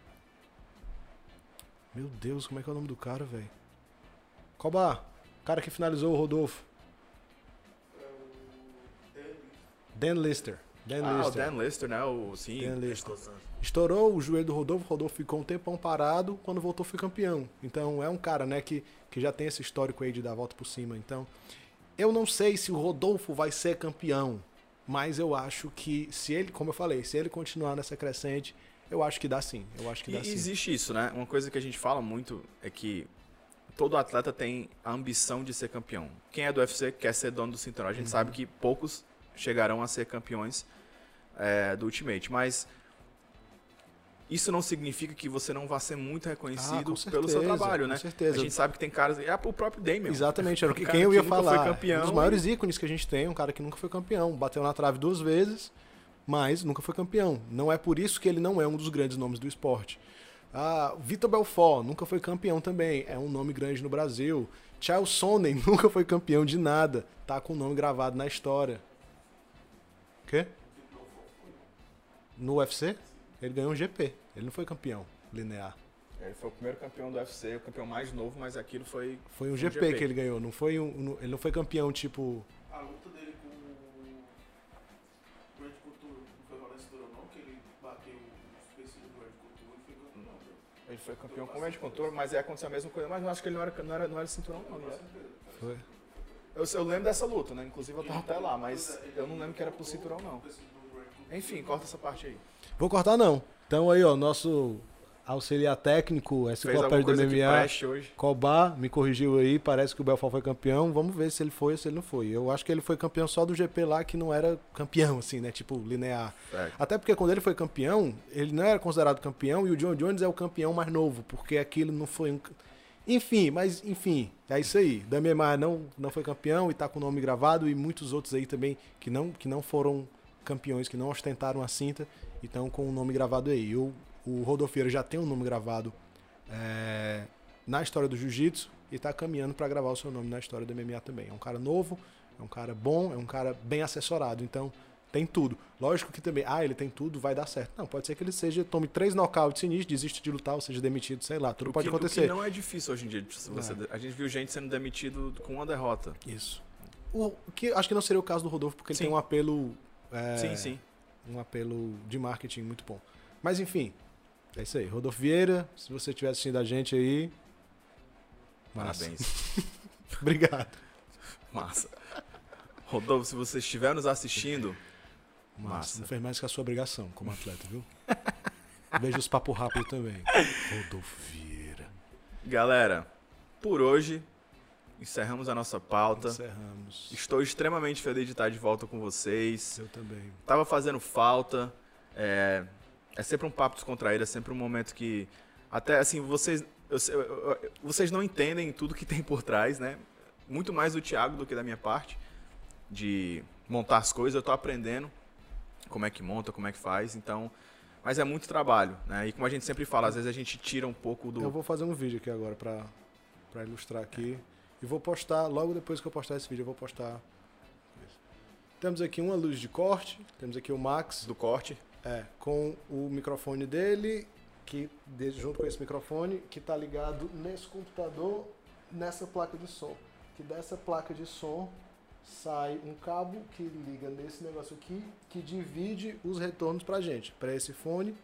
Meu Deus, como é que é o nome do cara, velho? Coba, cara que finalizou o Rodolfo. Dan Lister. Dan Ah, o Lister. Dan Lister, né? O, sim, Dan Lister. Estourou o joelho do Rodolfo, o Rodolfo ficou um tempão parado, quando voltou foi campeão. Então é um cara, né, que, que já tem esse histórico aí de dar a volta por cima. Então, eu não sei se o Rodolfo vai ser campeão, mas eu acho que se ele, como eu falei, se ele continuar nessa crescente, eu acho que dá sim. Eu acho que E dá sim. existe isso, né? Uma coisa que a gente fala muito é que todo atleta tem a ambição de ser campeão. Quem é do UFC quer ser dono do cinturão. A gente sabe Uhum. que poucos chegarão a ser campeões é, do Ultimate, mas isso não significa que você não vá ser muito reconhecido Ah, com pelo seu certeza, trabalho, com né? certeza. A gente sabe que tem caras, é o próprio Damian. Exatamente, era o que, *laughs* quem eu que ia nunca falar. foi campeão um dos maiores ícones que a gente tem, um cara que nunca foi campeão. Bateu na trave duas vezes, mas nunca foi campeão. Não é por isso que ele não é um dos grandes nomes do esporte. Ah, Vitor Belfort nunca foi campeão também. É um nome grande no Brasil. Chael Sonnen *laughs* nunca foi campeão de nada. Tá com o nome gravado na história. Quê? No UFC? Ele ganhou um GP. Ele não foi campeão linear. Ele foi o primeiro campeão do UFC, o campeão mais novo, mas aquilo foi. Foi um Um GP, GP. que ele ganhou. Não foi um, um- ele não foi campeão tipo. A luta dele com o Grande Couture não foi valendo cinturão não, que ele bateu os específicos do Grande Couture e foi campeão, não. Ele foi campeão com o Randy Couture, mas aí aconteceu a mesma coisa. Mas eu acho que ele não era, não era, não era cinturão, não. ele era. Foi. Eu, eu lembro dessa luta, né? Inclusive eu tava até lá, mas eu não lembro que era pro cinturão, não. Enfim, corta essa parte aí. Vou cortar não. Então aí, ó, nosso auxiliar técnico, alguma enciclopédia do MMA. Cobar me corrigiu aí, parece que o Belfort foi campeão. Vamos ver se ele foi ou se ele não foi. Eu acho que ele foi campeão só do GP lá, que não era campeão, assim, né? Tipo, linear. É. Até porque quando ele foi campeão, ele não era considerado campeão e o John Jones é o campeão mais novo, porque aquilo não foi um. Enfim, mas enfim, é isso aí. Damian Maia não, não foi campeão e tá com o nome gravado e muitos outros aí também que não, que não foram campeões, que não ostentaram a cinta e estão com o nome gravado aí. O, o Rodolfeira já tem um nome gravado é, na história do jiu-jitsu e tá caminhando para gravar o seu nome na história do MMA também. É um cara novo, é um cara bom, é um cara bem assessorado, então tem tudo. Lógico que também, ah, ele tem tudo, vai dar certo. Não, pode ser que ele seja, tome três nocautes sinistros, desista de lutar ou seja demitido, sei lá, tudo pode que, o acontecer. que não é difícil hoje em dia. de você- A gente viu gente sendo demitido com uma derrota. Isso. O que acho que não seria o caso do Rodolfo, porque Sim. ele tem um apelo. é, Sim, sim. Um apelo de marketing muito bom. Mas enfim, é isso aí. Rodolfo Vieira, se você estiver assistindo a gente aí. Massa. Parabéns. *laughs* Obrigado. Massa. Rodolfo, se você estiver nos assistindo, Massa. Não fez mais que a sua obrigação como atleta, viu? *laughs* Beijo os papo rápido também. Rodolfo Vieira. galera, por hoje encerramos a nossa pauta. Encerramos. Estou extremamente feliz de estar de volta com vocês. Eu também. Tava fazendo falta. É, é sempre um papo descontraído, é sempre um momento que. Até assim, vocês. eu eu- eu- vocês não entendem tudo que tem por trás, né? Muito mais do Thiago do que da minha parte. De montar as coisas, eu tô aprendendo como é que monta, como é que faz, então. Mas é muito trabalho, né? E como a gente sempre fala, às vezes a gente tira um pouco do. Eu vou fazer um vídeo aqui agora pra, pra ilustrar aqui. E vou postar, logo depois que eu postar esse vídeo, eu vou postar. Temos aqui uma luz de corte, temos aqui o Max, do corte. é, com o microfone dele, que junto com esse microfone, que está ligado nesse computador, nessa placa de som. Que dessa placa de som sai um cabo que liga nesse negócio aqui, que divide os retornos pra gente, para esse fone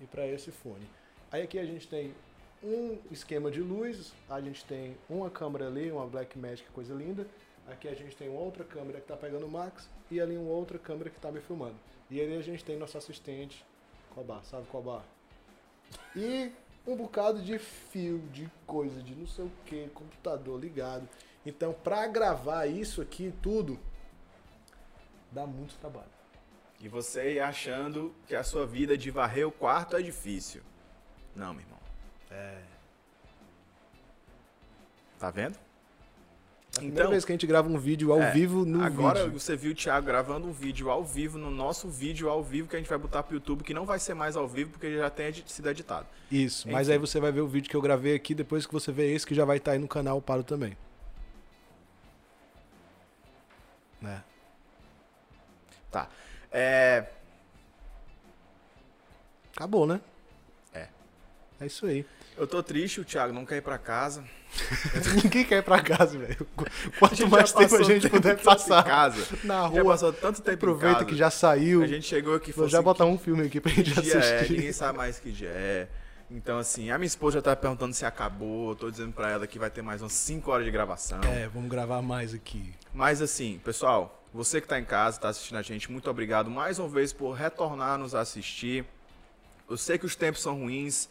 e para esse fone. Aí aqui a gente tem um esquema de luz, a gente tem uma câmera ali, uma Blackmagic, coisa linda. Aqui a gente tem outra câmera que tá pegando o Max e ali uma outra câmera que tá me filmando. E ali a gente tem nosso assistente, Cobar, sabe Cobar? E um bocado de fio, de coisa, de não sei o que, computador ligado. Então, pra gravar isso aqui tudo, dá muito trabalho. E você achando que a sua vida de varrer o quarto é difícil. Não, meu irmão. É. Tá vendo? É a primeira vez que a gente grava um vídeo ao é, vivo no agora vídeo. você viu o Thiago gravando um vídeo ao vivo, no nosso vídeo ao vivo, que a gente vai botar pro YouTube, que não vai ser mais ao vivo, porque já tem sido editado. Isso, mas Enfim. aí você vai ver o vídeo que eu gravei aqui depois que você ver esse que já vai estar aí no canal Paro também. Né? Tá. É. Acabou, né? É. É isso aí. Eu tô triste, o Thiago não quer ir pra casa. *laughs* Ninguém quer ir pra casa, velho. *laughs* Quanto mais já tempo a gente puder passar casa. na Já rua, passou tanto tempo em aproveita que já saiu. A gente chegou aqui e Vou já assim, botar um filme aqui pra gente é, assistir. ninguém sabe mais que dia é. Então, assim, a minha esposa já tá perguntando se acabou. Eu tô dizendo pra ela que vai ter mais umas 5 horas de gravação. É, vamos gravar mais aqui. Mas assim, pessoal, você que tá em casa, tá assistindo a gente, muito obrigado mais uma vez por retornar nos assistir. Eu sei que os tempos são ruins.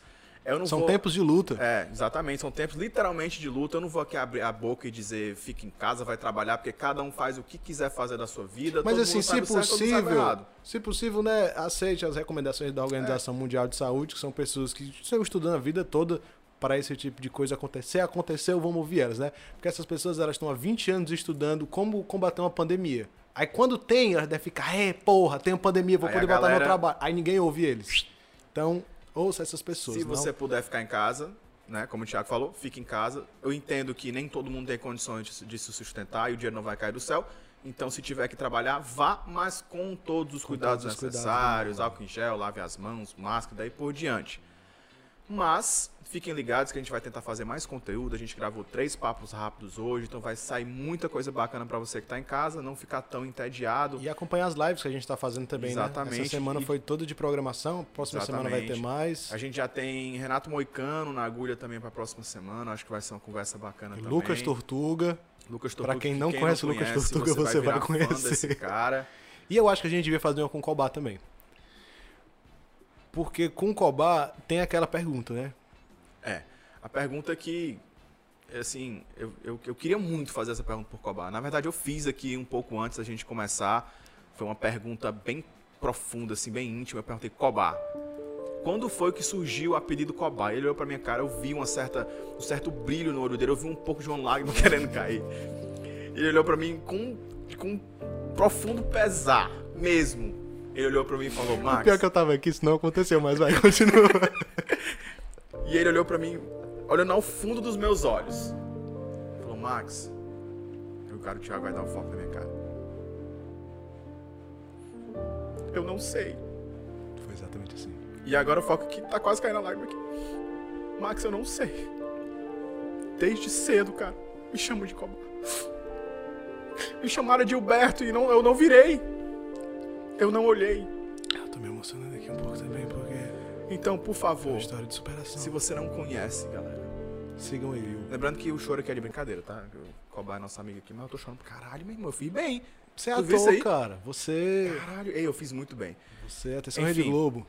São vou... tempos de luta. É, exatamente, são tempos literalmente de luta. Eu não vou aqui abrir a boca e dizer fique em casa, vai trabalhar, porque cada um faz o que quiser fazer da sua vida. Mas assim, se certo, possível, errado. se possível, né, aceite as recomendações da Organização É. Mundial de Saúde, que são pessoas que estão estudando a vida toda para esse tipo de coisa acontecer. Aconteceu, vamos ouvir elas, né? Porque essas pessoas elas estão há 20 anos estudando como combater uma pandemia. Aí quando tem, elas devem ficar, é, porra, tem uma pandemia, vou Aí poder a botar meu galera- trabalho. Aí ninguém ouve eles. Então, ouça essas pessoas. Se não- você puder ficar em casa, né? Como o Thiago falou, fique em casa. Eu entendo que nem todo mundo tem condições de, se- de se sustentar e o dinheiro não vai cair do céu. Então, se tiver que trabalhar, vá, mas com todos os cuidados todos os cuidados, necessários, né? álcool em gel, lave as mãos, máscara, daí por diante. Mas fiquem ligados que a gente vai tentar fazer mais conteúdo. A gente gravou três papos rápidos hoje, então vai sair muita coisa bacana pra você que tá em casa, não ficar tão entediado. E acompanhar as lives que a gente tá fazendo também, né? Exatamente. Essa semana E- foi toda de programação, próxima semana vai ter Exatamente. mais. A gente já tem Renato Moicano na agulha também pra próxima semana. Acho que vai ser uma conversa bacana também. Lucas Tortuga. Lucas Pra Tortuga. quem que não conhece o Lucas Tortuga, você vai virar fã conhecer. desse cara. E eu acho que a gente devia fazer uma com o Cobá também. Porque com o Cobá tem aquela pergunta, né? É. A pergunta é que, assim, eu, eu, eu queria muito fazer essa pergunta por Cobá. Na verdade, eu fiz aqui um pouco antes da gente começar. Foi uma pergunta bem profunda, assim, bem íntima. Eu perguntei, Cobá, quando foi que surgiu o apelido Cobá? Ele olhou pra minha cara, eu vi uma certa, um certo brilho no olho dele, eu vi um pouco de uma lágrima *laughs* querendo cair. Ele olhou pra mim com, com um profundo pesar, mesmo. Ele olhou pra mim e falou, Max... Pior que eu tava aqui, isso não aconteceu, mas vai, *laughs* continua. E ele olhou pra mim, olhando ao fundo dos meus olhos. Falou, Max, eu quero o Thiago vai dar um foco na minha cara. Eu não sei. Foi exatamente assim. E agora o foco aqui tá quase caindo a lágrima aqui. Max, eu não sei. Desde cedo, cara, me chamam de Cobá. Me chamaram de Gilberto e não, eu não virei. Eu não olhei. Eu tô me emocionando aqui um pouco também, porque é Então, por uma favor, história de superação. se você não conhece, galera, Sigam ele. Lembrando que o choro aqui é de brincadeira, tá? O Cobá é nosso amigo aqui, mas eu tô chorando pra caralho, meu irmão. Eu fiz bem. Você é ator, cara. Você. Caralho, ei, eu fiz muito bem. Você é atenção Enfim. Rede Globo.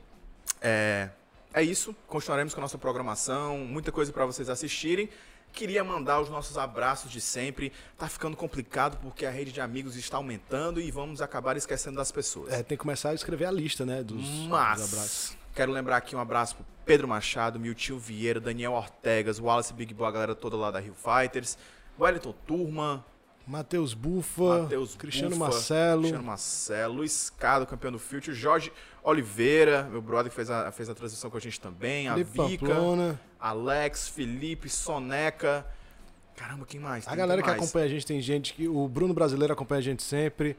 É, é isso. Continuaremos com a nossa programação. Muita coisa pra vocês assistirem. Queria mandar os nossos abraços de sempre. Tá ficando complicado porque a rede de amigos está aumentando e vamos acabar esquecendo das pessoas. É, tem que começar a escrever a lista, né? Dos, dos Mas, abraços. quero lembrar aqui um abraço pro Pedro Machado, Miltinho Vieira, Daniel Ortegas, Wallace Big Boy, a galera toda lá da Rio Fighters, Wellington Turma, Matheus Bufa, Matheus Cristiano Bufa, Marcelo. Cristiano Marcelo, Luiz Cado, campeão do Future, Jorge Oliveira, meu brother que fez a, fez a transmissão com a gente também, a Felipe Vika, Pamplona. Alex, Felipe, Soneca. Caramba, quem mais? A Tem- galera que mais. acompanha a gente tem gente que. O Bruno Brasileiro acompanha a gente sempre.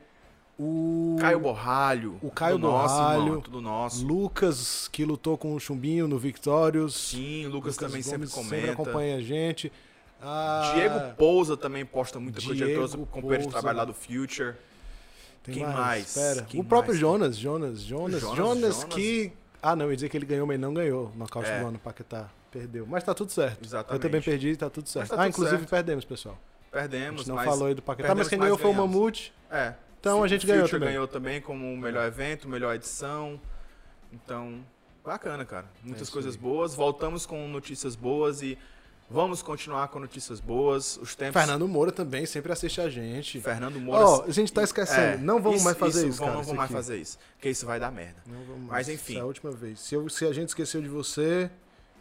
O. Caio Borralho. O Caio tudo nosso, Borralho. irmão, tudo nosso. Lucas, que lutou com o Chumbinho no Victorious. Sim, o Lucas, também sempre Gomes comenta. acompanha a gente. Ah, Diego Pousa também posta muita coisa. Diego Diego companheiro de trabalho lá do Future. tem quem mais? Espera. Quem o próprio mais? Jonas, Jonas, Jonas, Jonas, Jonas, que. Ah, não, eu ia dizer que ele ganhou, mas não ganhou. Nocaute É. do ano, Paquetá. Perdeu. Mas tá tudo certo. Exatamente. Eu também perdi, tá tudo certo. tá ah, tudo inclusive certo. perdemos, pessoal. Perdemos, não mas... falou aí do Paquetá, mas quem mas ganhou foi o. Mamute. É. Então a gente ganhou Future também. ganhou também como o melhor evento, melhor edição. Então, bacana, cara. Muitas É isso coisas aí. boas. Voltamos com notícias boas e vamos continuar com notícias boas. Os tempos... Fernando Moura também sempre assiste a gente. Fernando Moura. Ó, a gente tá esquecendo. É, não vamos mais fazer isso, vamos, cara. Não isso vamos mais fazer isso. Porque isso vai dar merda. Não vamos Mas mais. enfim. Essa é a última vez. Se, eu- se a gente esqueceu de você,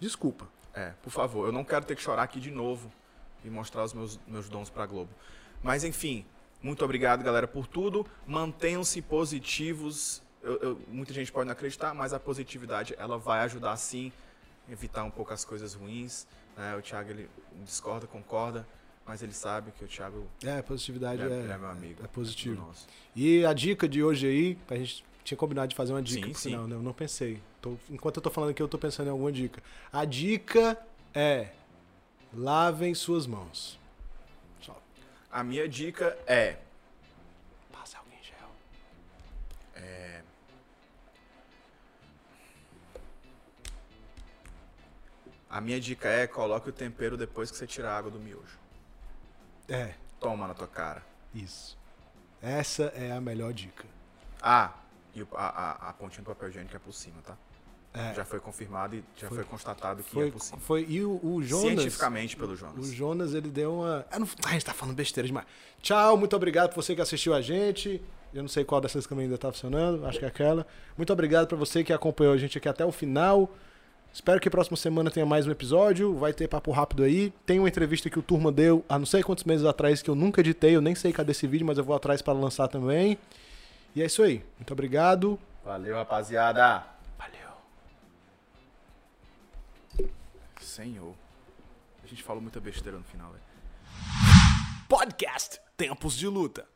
desculpa. É, por favor, eu não quero ter que chorar aqui de novo e mostrar os meus, meus dons pra Globo. Mas enfim, muito obrigado, galera, por tudo. Mantenham-se positivos. Eu- eu- muita gente pode não acreditar, mas a positividade ela vai ajudar sim a evitar um pouco as coisas ruins. né? O Thiago ele discorda, concorda, mas ele sabe que o Thiago É, positividade é, é, é meu amigo. é positivo. nosso. E a dica de hoje aí, a gente tinha combinado de fazer uma dica Sim, sim. né? Eu não pensei. Tô- enquanto eu tô falando aqui, eu tô pensando em alguma dica. A dica é lavem suas mãos. Só A minha dica é passa alguém gel. a minha dica é coloque o tempero depois que você tirar a água do miojo. É, Toma na tua cara. isso. Essa é a melhor dica. Ah, e a, a, a pontinha do papel higiênico é por cima, tá? É, Já foi confirmado e já foi, constatado que foi, é cima. foi e o, o Jonas Cientificamente pelo O Jonas. Jonas, ele deu uma. Ah, não... a gente tá falando besteira demais. Tchau, muito obrigado por você que assistiu a gente. Eu não sei qual dessas câmeras ainda tá funcionando, acho que é aquela. Muito obrigado pra você que acompanhou a gente aqui até o final. Espero que próxima semana tenha mais um episódio. Vai ter papo rápido aí. Tem uma entrevista que o Turma deu há não sei quantos meses atrás que eu nunca editei. Eu nem sei cadê esse vídeo, mas eu vou atrás para lançar também. E é isso aí. Muito obrigado. Valeu, rapaziada. Senhor. A gente falou muita besteira no final, velho. Podcast Tempos de Luta.